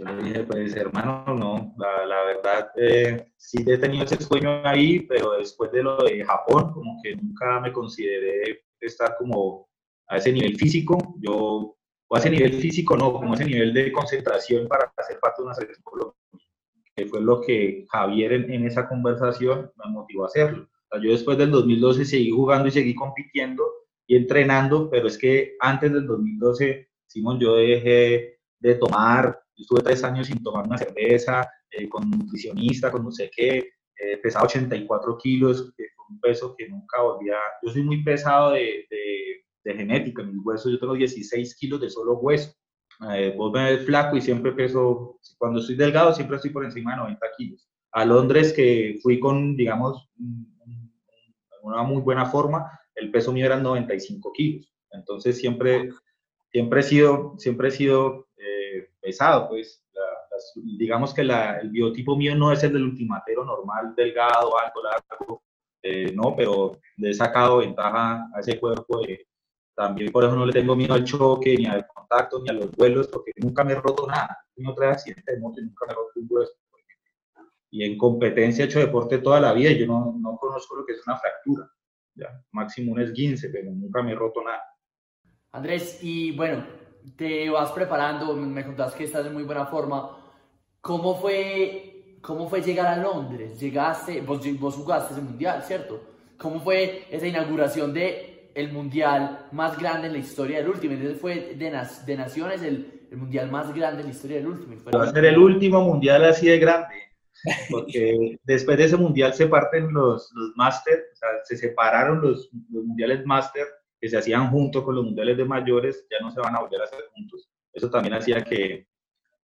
Yo le dije, pues hermano, no, la, la verdad eh, sí he tenido ese sueño ahí, pero después de lo de Japón, como que nunca me consideré estar como a ese nivel físico, yo, o a ese nivel físico no, como a ese nivel de concentración para hacer parte de una selección colombiana que fue lo que Javier en, en, esa conversación me motivó a hacerlo. O sea, yo después del 2012 seguí jugando y seguí compitiendo y entrenando, pero es que antes del 2012, Simón, yo dejé de tomar, yo estuve tres años sin tomar una cerveza, eh, con nutricionista, con no sé qué, eh, pesaba 84 kilos, que fue un peso que nunca volvía, yo soy muy pesado de, de, de genética, en mis huesos, yo tengo 16 kilos de solo hueso, eh, vos me ves flaco y siempre peso, cuando estoy delgado siempre estoy por encima de 90 kilos. A Londres, que fui con, digamos, una muy buena forma, el peso mío era 95 kilos. Entonces siempre, siempre he sido, siempre he sido eh, pesado, pues. La, digamos que la, el biotipo mío no es el del ultimatero normal, delgado, alto, largo, eh, no, pero le he sacado ventaja a ese cuerpo de, también por eso no le tengo miedo al choque, ni al contacto, ni a los vuelos, porque nunca me he roto nada. Tengo tres accidentes de moto y nunca me he roto un hueso. Y en competencia he hecho deporte toda la vida yo no, no conozco lo que es una fractura. Ya, máximo un esguince, pero nunca me he roto nada. Andrés, y bueno, te vas preparando, me contabas que estás en muy buena forma. ¿Cómo fue, cómo fue llegar a Londres? Llegaste, vos, vos jugaste ese mundial, ¿cierto? ¿Cómo fue esa inauguración de el mundial más grande en la historia del Ultimate. Ese fue de, nas de naciones el, el, mundial más grande en la historia del Ultimate. Fue Va a ser el último mundial así de grande, porque después de ese mundial se parten los, los máster, o sea, se separaron los, los mundiales máster que se hacían juntos con los mundiales de mayores, ya no se van a volver a hacer juntos. Eso también hacía que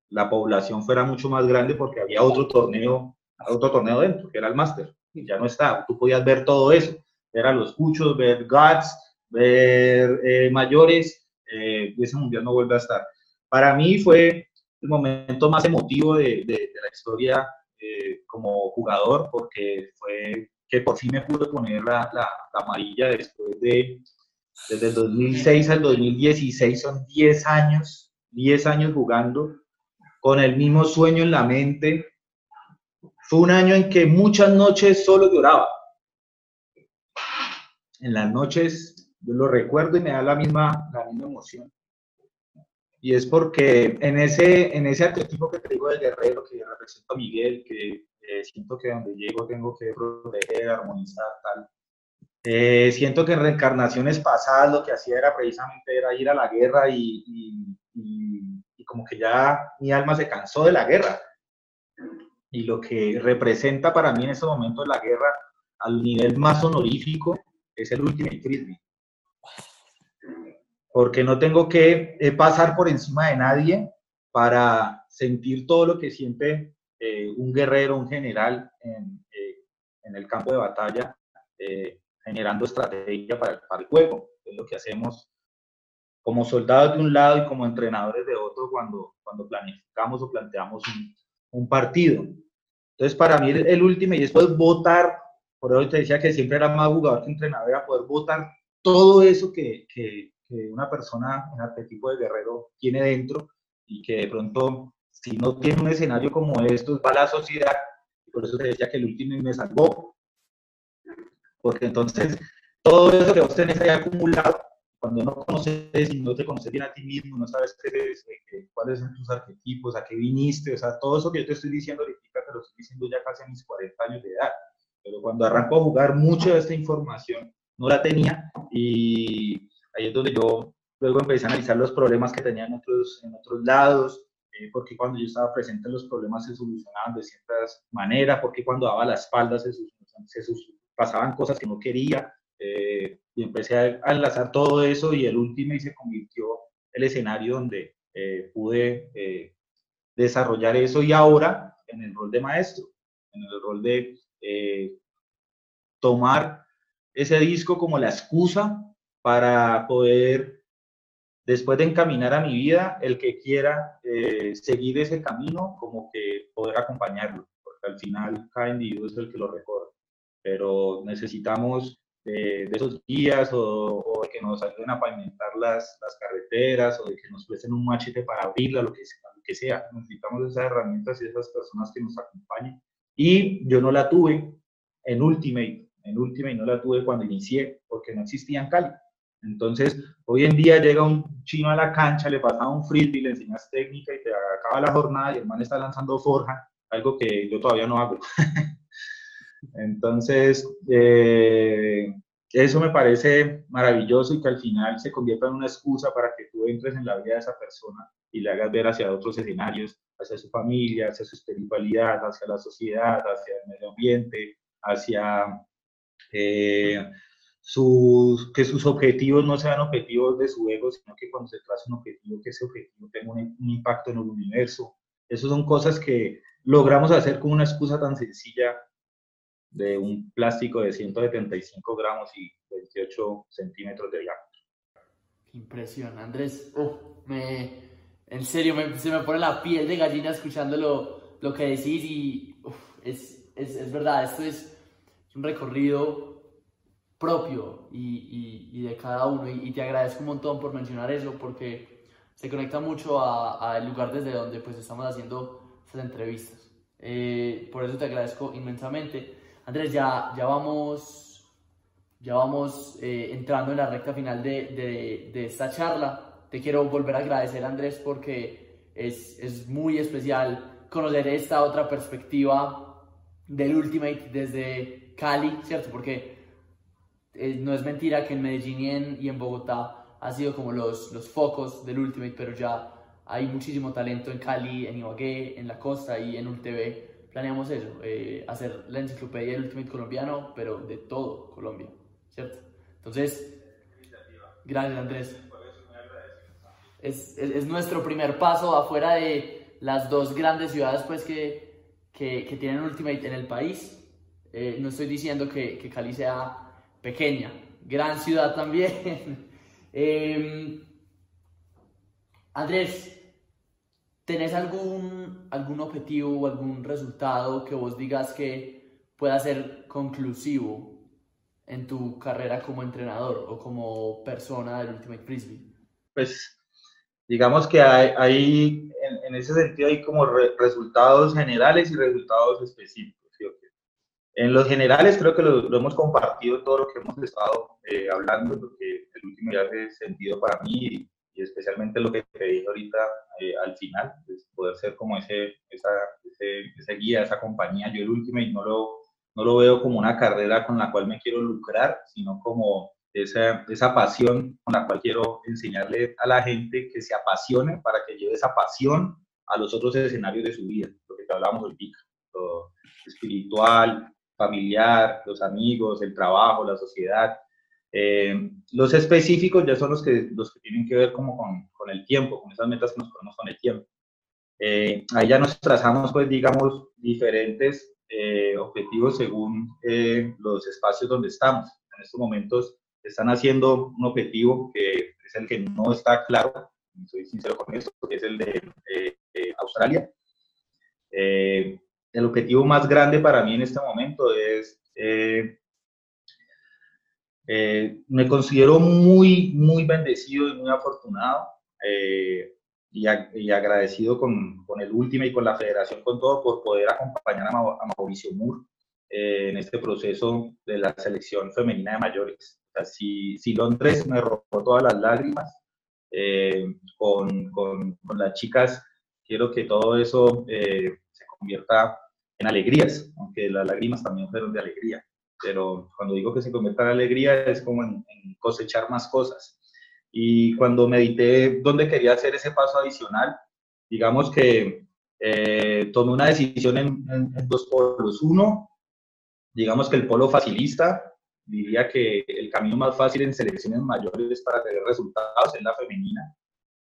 la población fuera mucho más grande porque había otro torneo, otro torneo dentro, que era el máster, y ya no está. Tú podías ver todo eso ver a los cuchos, ver Guts, ver eh, mayores, eh, ese mundial no vuelve a estar. Para mí fue el momento más emotivo de, de, de la historia eh, como jugador, porque fue que por fin me pude poner la, la, la, amarilla después de, desde el 2006 al 2016, son 10 años, 10 años jugando, con el mismo sueño en la mente. Fue un año en que muchas noches solo lloraba en las noches, yo lo recuerdo y me da la misma, la misma emoción. Y es porque en ese, en ese arquetipo que te digo del guerrero, que represento a Miguel, que eh, siento que donde llego tengo que proteger, armonizar, tal. Eh, siento que en reencarnaciones pasadas lo que hacía era precisamente ir a la guerra y, como que ya mi alma se cansó de la guerra. Y lo que representa para mí en ese momento la guerra al nivel más honorífico es el Ultimate Frisbee porque no tengo que eh, pasar por encima de nadie para sentir todo lo que siente eh, un guerrero, un general en, en, el campo de batalla, generando estrategia para, para, el juego. Es lo que hacemos como soldados de un lado y como entrenadores de otro cuando, cuando planificamos o planteamos un, un partido. Entonces, para mí el, último, y después votar, por eso te decía que siempre era más jugador que entrenador, era poder votar todo eso que, que, que una persona en arquetipo de guerrero tiene dentro y que de pronto, si no tiene un escenario como estos, va a la sociedad. Por eso te decía que el último me salvó. Porque entonces, todo eso que vos tenés ahí acumulado, cuando no conoces y no te conoces bien a ti mismo, no sabes qué cuáles son tus arquetipos, a qué viniste, o sea, todo eso que yo te estoy diciendo ahorita, te lo estoy diciendo ya casi a mis 40 años de edad. Pero cuando arranco a jugar, mucha de esta información no la tenía y Ahí es donde yo luego empecé a analizar los problemas que tenían en otros, en otros lados, eh, porque cuando yo estaba presente los problemas se solucionaban de ciertas maneras, porque cuando daba la espalda se, se pasaban cosas que no quería, eh, y empecé a enlazar todo eso y el último y se convirtió el escenario donde eh, pude desarrollar eso y ahora en el rol de maestro, en el rol de tomar ese disco como la excusa para poder, después de encaminar a mi vida, el que quiera eh, seguir ese camino, como que poder acompañarlo, porque al final cada individuo es el que lo recorre. Pero necesitamos de, esos guías o, de que nos ayuden a pavimentar las, las, carreteras o de que nos presten un machete para abrirla, lo que, lo que sea. Necesitamos esas herramientas y esas personas que nos acompañen. Y yo no la tuve en Ultimate, en Ultimate no la tuve cuando inicié porque no existía en Cali. Entonces, hoy en día llega un chino a la cancha, le pasa un frisbee, le enseñas técnica y te acaba la jornada y el man está lanzando forja, algo que yo todavía no hago. Entonces, eh, eso me parece maravilloso y que al final se convierta en una excusa para que tú entres en la vida de esa persona y le hagas ver hacia otros escenarios, hacia su familia, hacia su espiritualidad, hacia la sociedad, hacia el medio ambiente, hacia... Eh, sus, que sus objetivos no sean objetivos de su ego, sino que cuando se traza un objetivo, que ese objetivo tenga un, impacto en el universo. Esas son cosas que logramos hacer con una excusa tan sencilla de un plástico de 175 gramos y 28 centímetros de diámetro. Qué impresión, Andrés. me, en serio, se me pone la piel de gallina escuchando lo, lo que decís y es, es, es, verdad, esto es un recorrido propio y, y, de cada uno. Y, te agradezco un montón por mencionar eso porque se conecta mucho al lugar desde donde pues estamos haciendo estas entrevistas. Eh, por eso te agradezco inmensamente. Andrés, ya, ya vamos, ya vamos eh, entrando en la recta final de, de, esta charla. Te quiero volver a agradecer, Andrés, porque es, es muy especial conocer esta otra perspectiva del Ultimate desde Cali, ¿cierto? Porque eh, no es mentira que en Medellín y en, y en Bogotá ha sido como los, los focos del Ultimate, pero ya hay muchísimo talento en Cali, en Ibagué, en la costa y en UlTV. Planeamos eso, eh, hacer la enciclopedia del Ultimate colombiano, pero de todo Colombia, ¿cierto? Entonces, gracias Andrés. Es, es, es, nuestro primer paso afuera de las dos grandes ciudades pues, que, que, que tienen Ultimate en el país. Eh, no estoy diciendo que, que Cali sea pequeña, gran ciudad también. Em, Andrés, ¿tenés algún, algún objetivo o algún resultado que vos digas que pueda ser conclusivo en tu carrera como entrenador o como persona del Ultimate Frisbee? Pues digamos que hay, en, ese sentido hay como resultados generales y resultados específicos. En los generales creo que lo, hemos compartido todo lo que hemos estado eh, hablando, porque el último ya hace sentido para mí y, especialmente lo que te dije ahorita eh, al final, es poder ser como ese, esa, ese, guía, esa compañía. Yo el último y no lo, no lo veo como una carrera con la cual me quiero lucrar, sino como esa, esa pasión con la cual quiero enseñarle a la gente que se apasione para que lleve esa pasión a los otros escenarios de su vida, lo que te hablábamos ahorita, lo espiritual, familiar, los amigos, el trabajo, la sociedad. Eh, los específicos ya son los que, los que tienen que ver como con, con el tiempo, con esas metas que nos ponemos con el tiempo. Eh, ahí ya nos trazamos, pues, digamos, diferentes eh, objetivos según los espacios donde estamos. En estos momentos están haciendo un objetivo que es el que no está claro, soy sincero con esto, que es el de Australia el objetivo más grande para mí en este momento es, eh, eh, me considero muy, muy bendecido y muy afortunado eh, y, agradecido con, con, el último y con la federación, con todo, por poder acompañar a, Mauricio Moore en este proceso de la selección femenina de mayores. O si, si Londres me robó todas las lágrimas, con, con, con, las chicas, quiero que todo eso se convierta en alegrías, aunque las lágrimas también fueron de alegría. Pero cuando digo que se convierta en alegría es como en, cosechar más cosas. Y cuando medité dónde quería hacer ese paso adicional, digamos que eh, tomé una decisión en, dos polos. Uno, digamos que el polo facilista, diría que el camino más fácil en selecciones mayores para tener resultados es la femenina.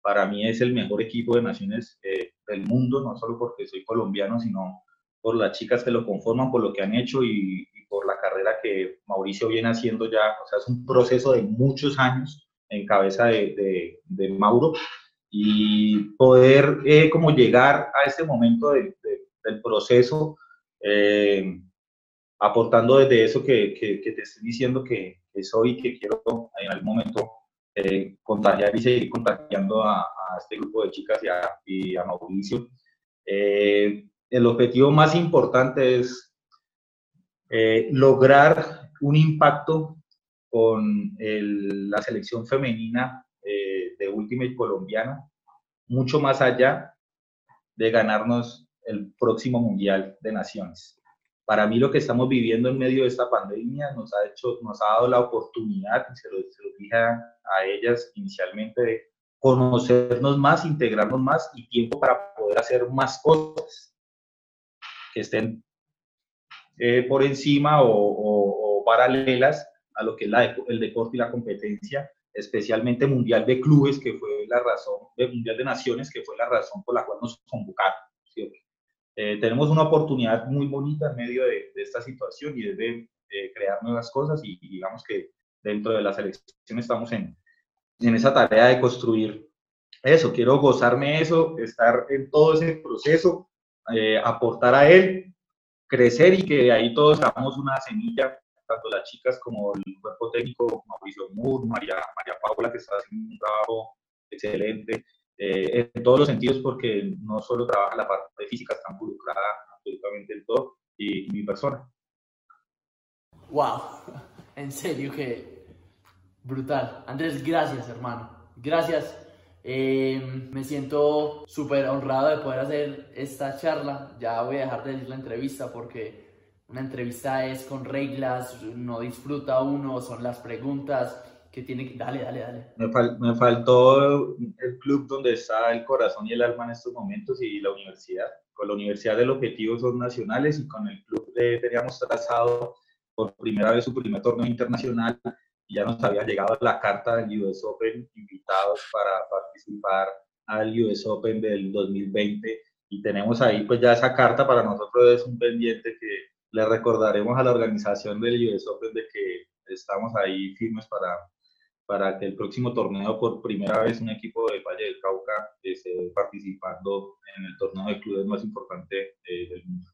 Para mí es el mejor equipo de naciones eh, del mundo, no solo porque soy colombiano, sino por las chicas que lo conforman, por lo que han hecho y, por la carrera que Mauricio viene haciendo ya. O sea, es un proceso de muchos años en cabeza de, de, Mauro y poder eh, como llegar a este momento del proceso eh, aportando desde eso que, que, te estoy diciendo que, soy y que quiero en algún momento eh, contagiar y seguir contagiando a, este grupo de chicas y a, y a Mauricio. Eh, el objetivo más importante es eh, lograr un impacto con la selección femenina eh, de Ultimate Colombiana, mucho más allá de ganarnos el próximo Mundial de Naciones. Para mí lo que estamos viviendo en medio de esta pandemia nos ha, hecho, nos ha dado la oportunidad, y se lo, se lo dije a, a ellas inicialmente, de conocernos más, integrarnos más y tiempo para poder hacer más cosas que estén eh, por encima o, paralelas a lo que es la, el deporte y la competencia, especialmente Mundial de Clubes, que fue la razón, de Mundial de Naciones, que fue la razón por la cual nos convocaron. Eh, tenemos una oportunidad muy bonita en medio de, esta situación y es de, crear nuevas cosas y, digamos que dentro de la selección estamos en, en esa tarea de construir eso, quiero gozarme eso, estar en todo ese proceso, eh, aportar a él, crecer y que de ahí todos hagamos una semilla, tanto las chicas como el cuerpo técnico, Mauricio Moore, María, María Paula, que está haciendo un trabajo excelente, eh, en todos los sentidos, porque no solo trabaja la parte física, está involucrada absolutamente en todo, y, y mi persona. ¡Wow! En serio que brutal. Andrés, gracias, hermano. Gracias eh, me siento súper honrado de poder hacer esta charla. Ya voy a dejar de decir la entrevista porque una entrevista es con reglas, no disfruta uno, son las preguntas que tiene que... Dale, dale, dale. Me, faltó el club donde está el corazón y el alma en estos momentos y la universidad. Con la universidad el objetivo son nacionales y con el club teníamos trazado por primera vez su primer torneo internacional ya nos había llegado la carta del US Open invitados para participar al US Open del 2020 y tenemos ahí pues ya esa carta para nosotros es un pendiente que le recordaremos a la organización del US Open de que estamos ahí firmes para, para que el próximo torneo por primera vez un equipo de Valle del Cauca esté participando en el torneo de clubes más importante eh, del mundo.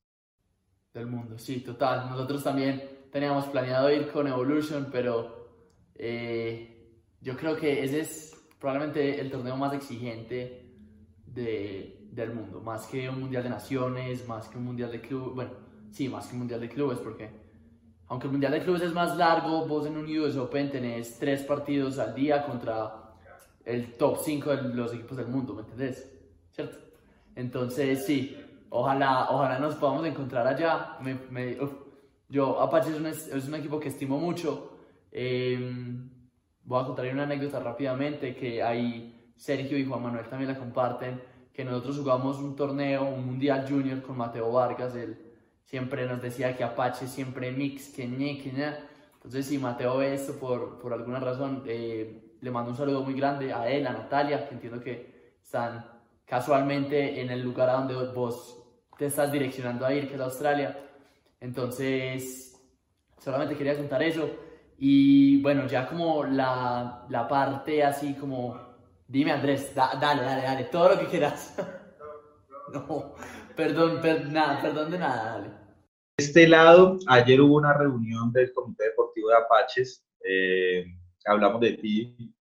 Del mundo, sí, total. Nosotros también teníamos planeado ir con Evolution, pero eh, yo creo que ese es probablemente el torneo más exigente de, del mundo, más que un mundial de naciones, más que un mundial de clubes, bueno, sí, más que un mundial de clubes, porque aunque el Mundial de Clubes es más largo, vos en un US Open tenés tres partidos al día contra el top 5 de los equipos del mundo, ¿me entendés? ¿Cierto? Entonces, sí, ojalá, ojalá nos podamos encontrar allá. Me, yo, Apache es un, es un, equipo que estimo mucho. Em, voy a contar una anécdota rápidamente que ahí Sergio y Juan Manuel también la comparten, que nosotros jugamos un torneo, un Mundial Junior con Mateo Vargas, él siempre nos decía que Apache siempre mix, que ñe, que ña. Entonces, si Mateo ve esto por, por alguna razón, eh, le mando un saludo muy grande a él, a Natalia, que entiendo que están casualmente en el lugar a donde vos te estás direccionando a ir, que es Australia. Entonces, solamente quería contar eso. Y bueno, ya como la, la parte así como, dime Andrés, dale, dale, dale, todo lo que quieras. no, perdón, nada, perdón de nada, dale. Este lado, ayer hubo una reunión del Comité Deportivo de Apaches, eh, hablamos de ti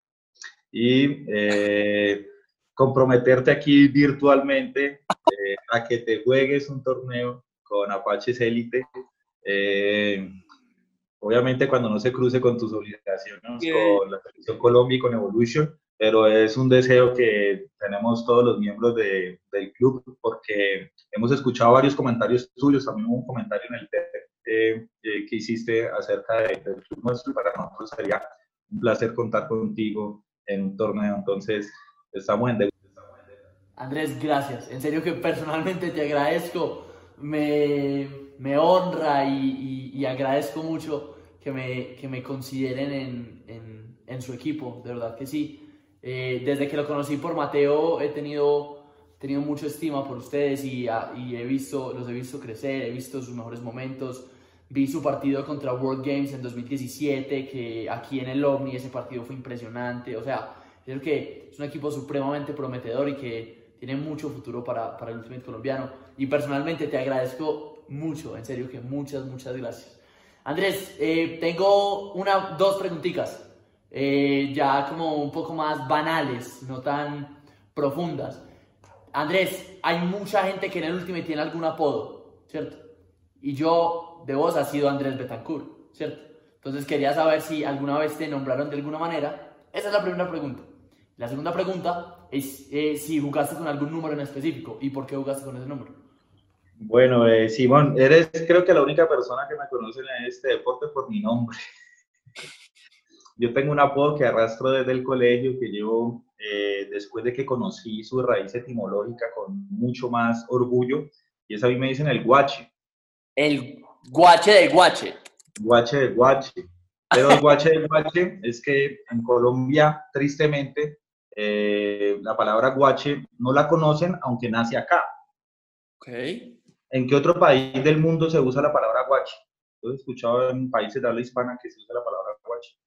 y eh, comprometerte aquí virtualmente eh, a que te juegues un torneo con Apaches Elite. Obviamente cuando no se cruce con tus obligaciones con la selección Colombia y con Evolution, pero es un deseo que tenemos todos los miembros de, del club porque hemos escuchado varios comentarios tuyos, también hubo un comentario en el eh, que hiciste acerca del club nuestro y para nosotros sería un placer contar contigo en un torneo, entonces estamos en Andrés, gracias. En serio que personalmente te agradezco. Me, me honra y, y, agradezco mucho que me, que me consideren en, en, en, su equipo. De verdad que sí. Eh, desde que lo conocí por Mateo he tenido, tenido mucha estima por ustedes y, y, he visto, los he visto crecer, he visto sus mejores momentos. Vi su partido contra World Games en 2017, que aquí en el OVNI ese partido fue impresionante. O sea, creo que es un equipo supremamente prometedor y que tiene mucho futuro para, para el Ultimate colombiano. Y personalmente te agradezco mucho, en serio que muchas, muchas gracias. Andrés, eh, tengo una, dos preguntitas, eh, ya como un poco más banales, no tan profundas. Andrés, hay mucha gente que en el Ultimate tiene algún apodo, ¿cierto? Y yo de vos ha sido Andrés Betancourt, ¿cierto? Entonces quería saber si alguna vez te nombraron de alguna manera. Esa es la primera pregunta. La segunda pregunta es eh, si jugaste con algún número en específico y por qué jugaste con ese número. Bueno, eh, Simón, eres creo que la única persona que me conoce en este deporte por mi nombre. Yo tengo un apodo que arrastro desde el colegio, que llevo eh, después de que conocí su raíz etimológica con mucho más orgullo, y es a mí me dicen el guache. El guache del guache. Guache del guache. Pero el guache del guache es que en Colombia, tristemente, eh, la palabra guache no la conocen, aunque nace acá. Okay. ¿En qué otro país del mundo se usa la palabra guache? ¿Has escuchado en países de habla hispana que se usa la palabra guache?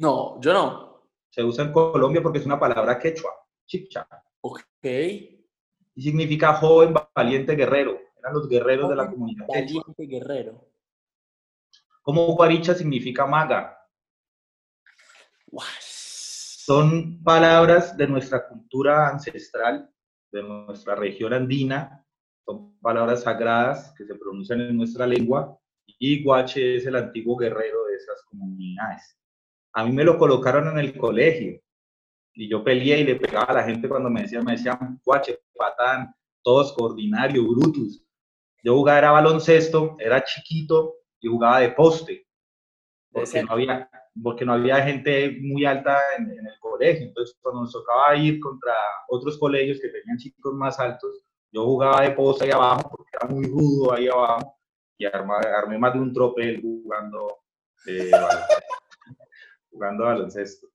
No, yo no. Se usa en Colombia porque es una palabra quechua, chicha. Ok. Y significa joven, valiente, guerrero. Eran los guerreros de la comunidad Valiente, guerrero. Como guaricha significa maga. Son palabras de nuestra cultura ancestral, de nuestra región andina, son palabras sagradas que se pronuncian en nuestra lengua y Guache es el antiguo guerrero de esas comunidades. A mí me lo colocaron en el colegio y yo peleé y le pegaba a la gente cuando me decían, me decían Guache, patán, tosco, ordinario, brutus. Yo jugaba era baloncesto, era chiquito y jugaba de poste porque no había porque no había gente muy alta en, el colegio. Entonces, cuando nos tocaba ir contra otros colegios que tenían chicos más altos, yo jugaba de posta ahí abajo porque era muy rudo ahí abajo y armé, más de un tropel jugando, eh, jugando baloncesto.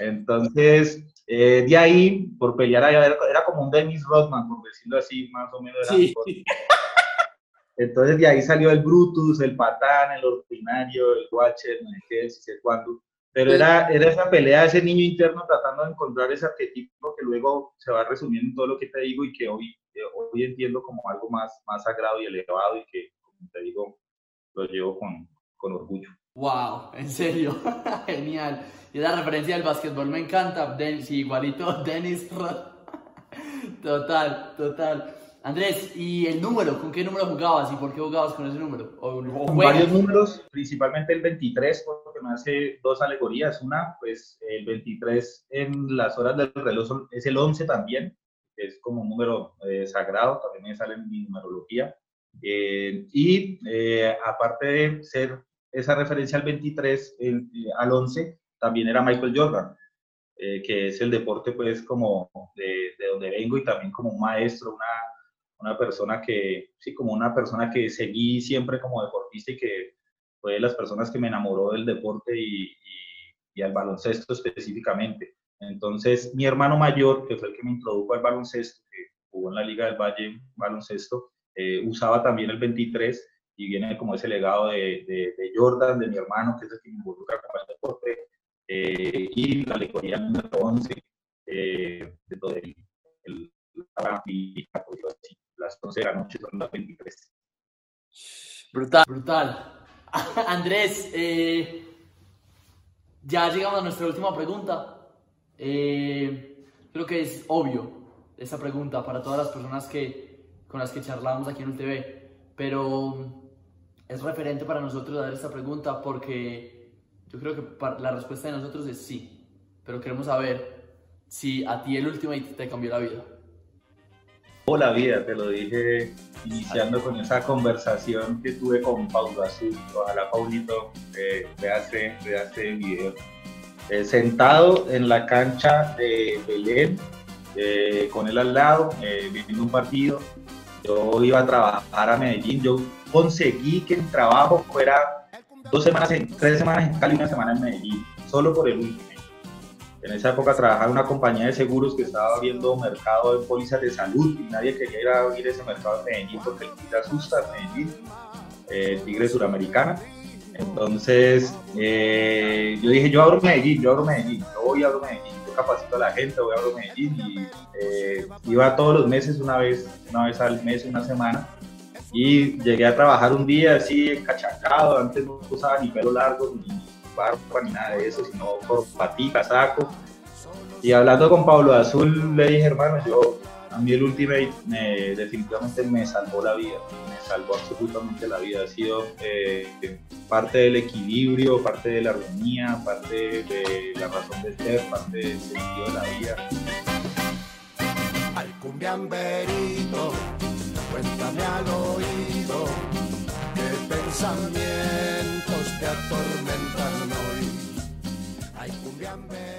Entonces, eh, de ahí, por pelear, era, era como un Dennis Rodman, por decirlo así, más o menos. Era entonces de ahí salió el Brutus, el Patán, el Ordinario, el Watcher, el si sé cuándo. Pero era, era esa pelea, ese niño interno tratando de encontrar ese arquetipo que luego se va resumiendo en todo lo que te digo y que hoy, hoy entiendo como algo más, más sagrado y elevado y que, como te digo, lo llevo con, con orgullo. ¡Wow! En serio, genial. Y la referencia del básquetbol me encanta. Den, sí, igualito, Dennis Total, total. Andrés, ¿y el número? ¿Con qué número jugabas y por qué jugabas con ese número? ¿O, con varios números, principalmente el 23, porque me hace dos alegorías. Una, pues el 23 en las horas del reloj es el 11 también, es como un número eh, sagrado, también me sale en mi numerología. Eh, y eh, aparte de ser esa referencia al 23, al 11, también era Michael Jordan, que es el deporte pues como de, de, donde vengo y también como un maestro, una, una persona que, sí, como una persona que seguí siempre como deportista y que fue de las personas que me enamoró del deporte y, y, y al baloncesto específicamente. Entonces, mi hermano mayor, que fue el que me introdujo al baloncesto, que jugó en la Liga del Valle baloncesto, eh, usaba también el 23 y viene como ese legado de, Jordan, de mi hermano, que es el que me involucra con el deporte, eh, y la alegoría número 11, eh, de el, el, las 11 de la noche son las 23. Brutal, brutal. Andrés, ya llegamos a nuestra última pregunta. Eh, creo que es obvio esa pregunta para todas las personas que, con las que charlamos aquí en TV, pero es referente para nosotros dar esta pregunta porque yo creo que la respuesta de nosotros es sí, pero queremos saber si a ti el Ultimate te cambió la vida. O la vida, te lo dije iniciando con esa conversación que tuve con Paulo Azul. Ojalá Paulito eh, vease el video. Eh, sentado en la cancha de Belén, eh, con él al lado, eh, viviendo un partido. Yo iba a trabajar a Medellín, yo conseguí que el trabajo fuera dos semanas, en, tres semanas en Cali una semana en Medellín, solo por el último. En esa época trabajaba en una compañía de seguros que estaba abriendo mercado de pólizas de salud y nadie quería ir a abrir ese mercado en Medellín porque el tigre asusta en Medellín, el tigre suramericana. Entonces, eh, yo dije, yo abro Medellín, yo abro Medellín, yo voy a Medellín, yo capacito a la gente, voy a abro Medellín y eh, iba todos los meses, una vez, una vez al mes, una semana. Y llegué a trabajar un día así, encachacado, antes no usaba ni pelo largo, ni barba, ni nada de eso, sino por patica, saco. Y hablando con Pablo Azul, le dije, hermano, yo, a mí el Ultimate me, definitivamente me salvó la vida salvó absolutamente la vida. Ha sido eh, parte del equilibrio, parte de la armonía, parte de la razón de ser, parte del sentido de la vida. Al cumbiamberito, cuéntame al oído qué pensamientos te atormentan hoy. Ay, cumbiamberito.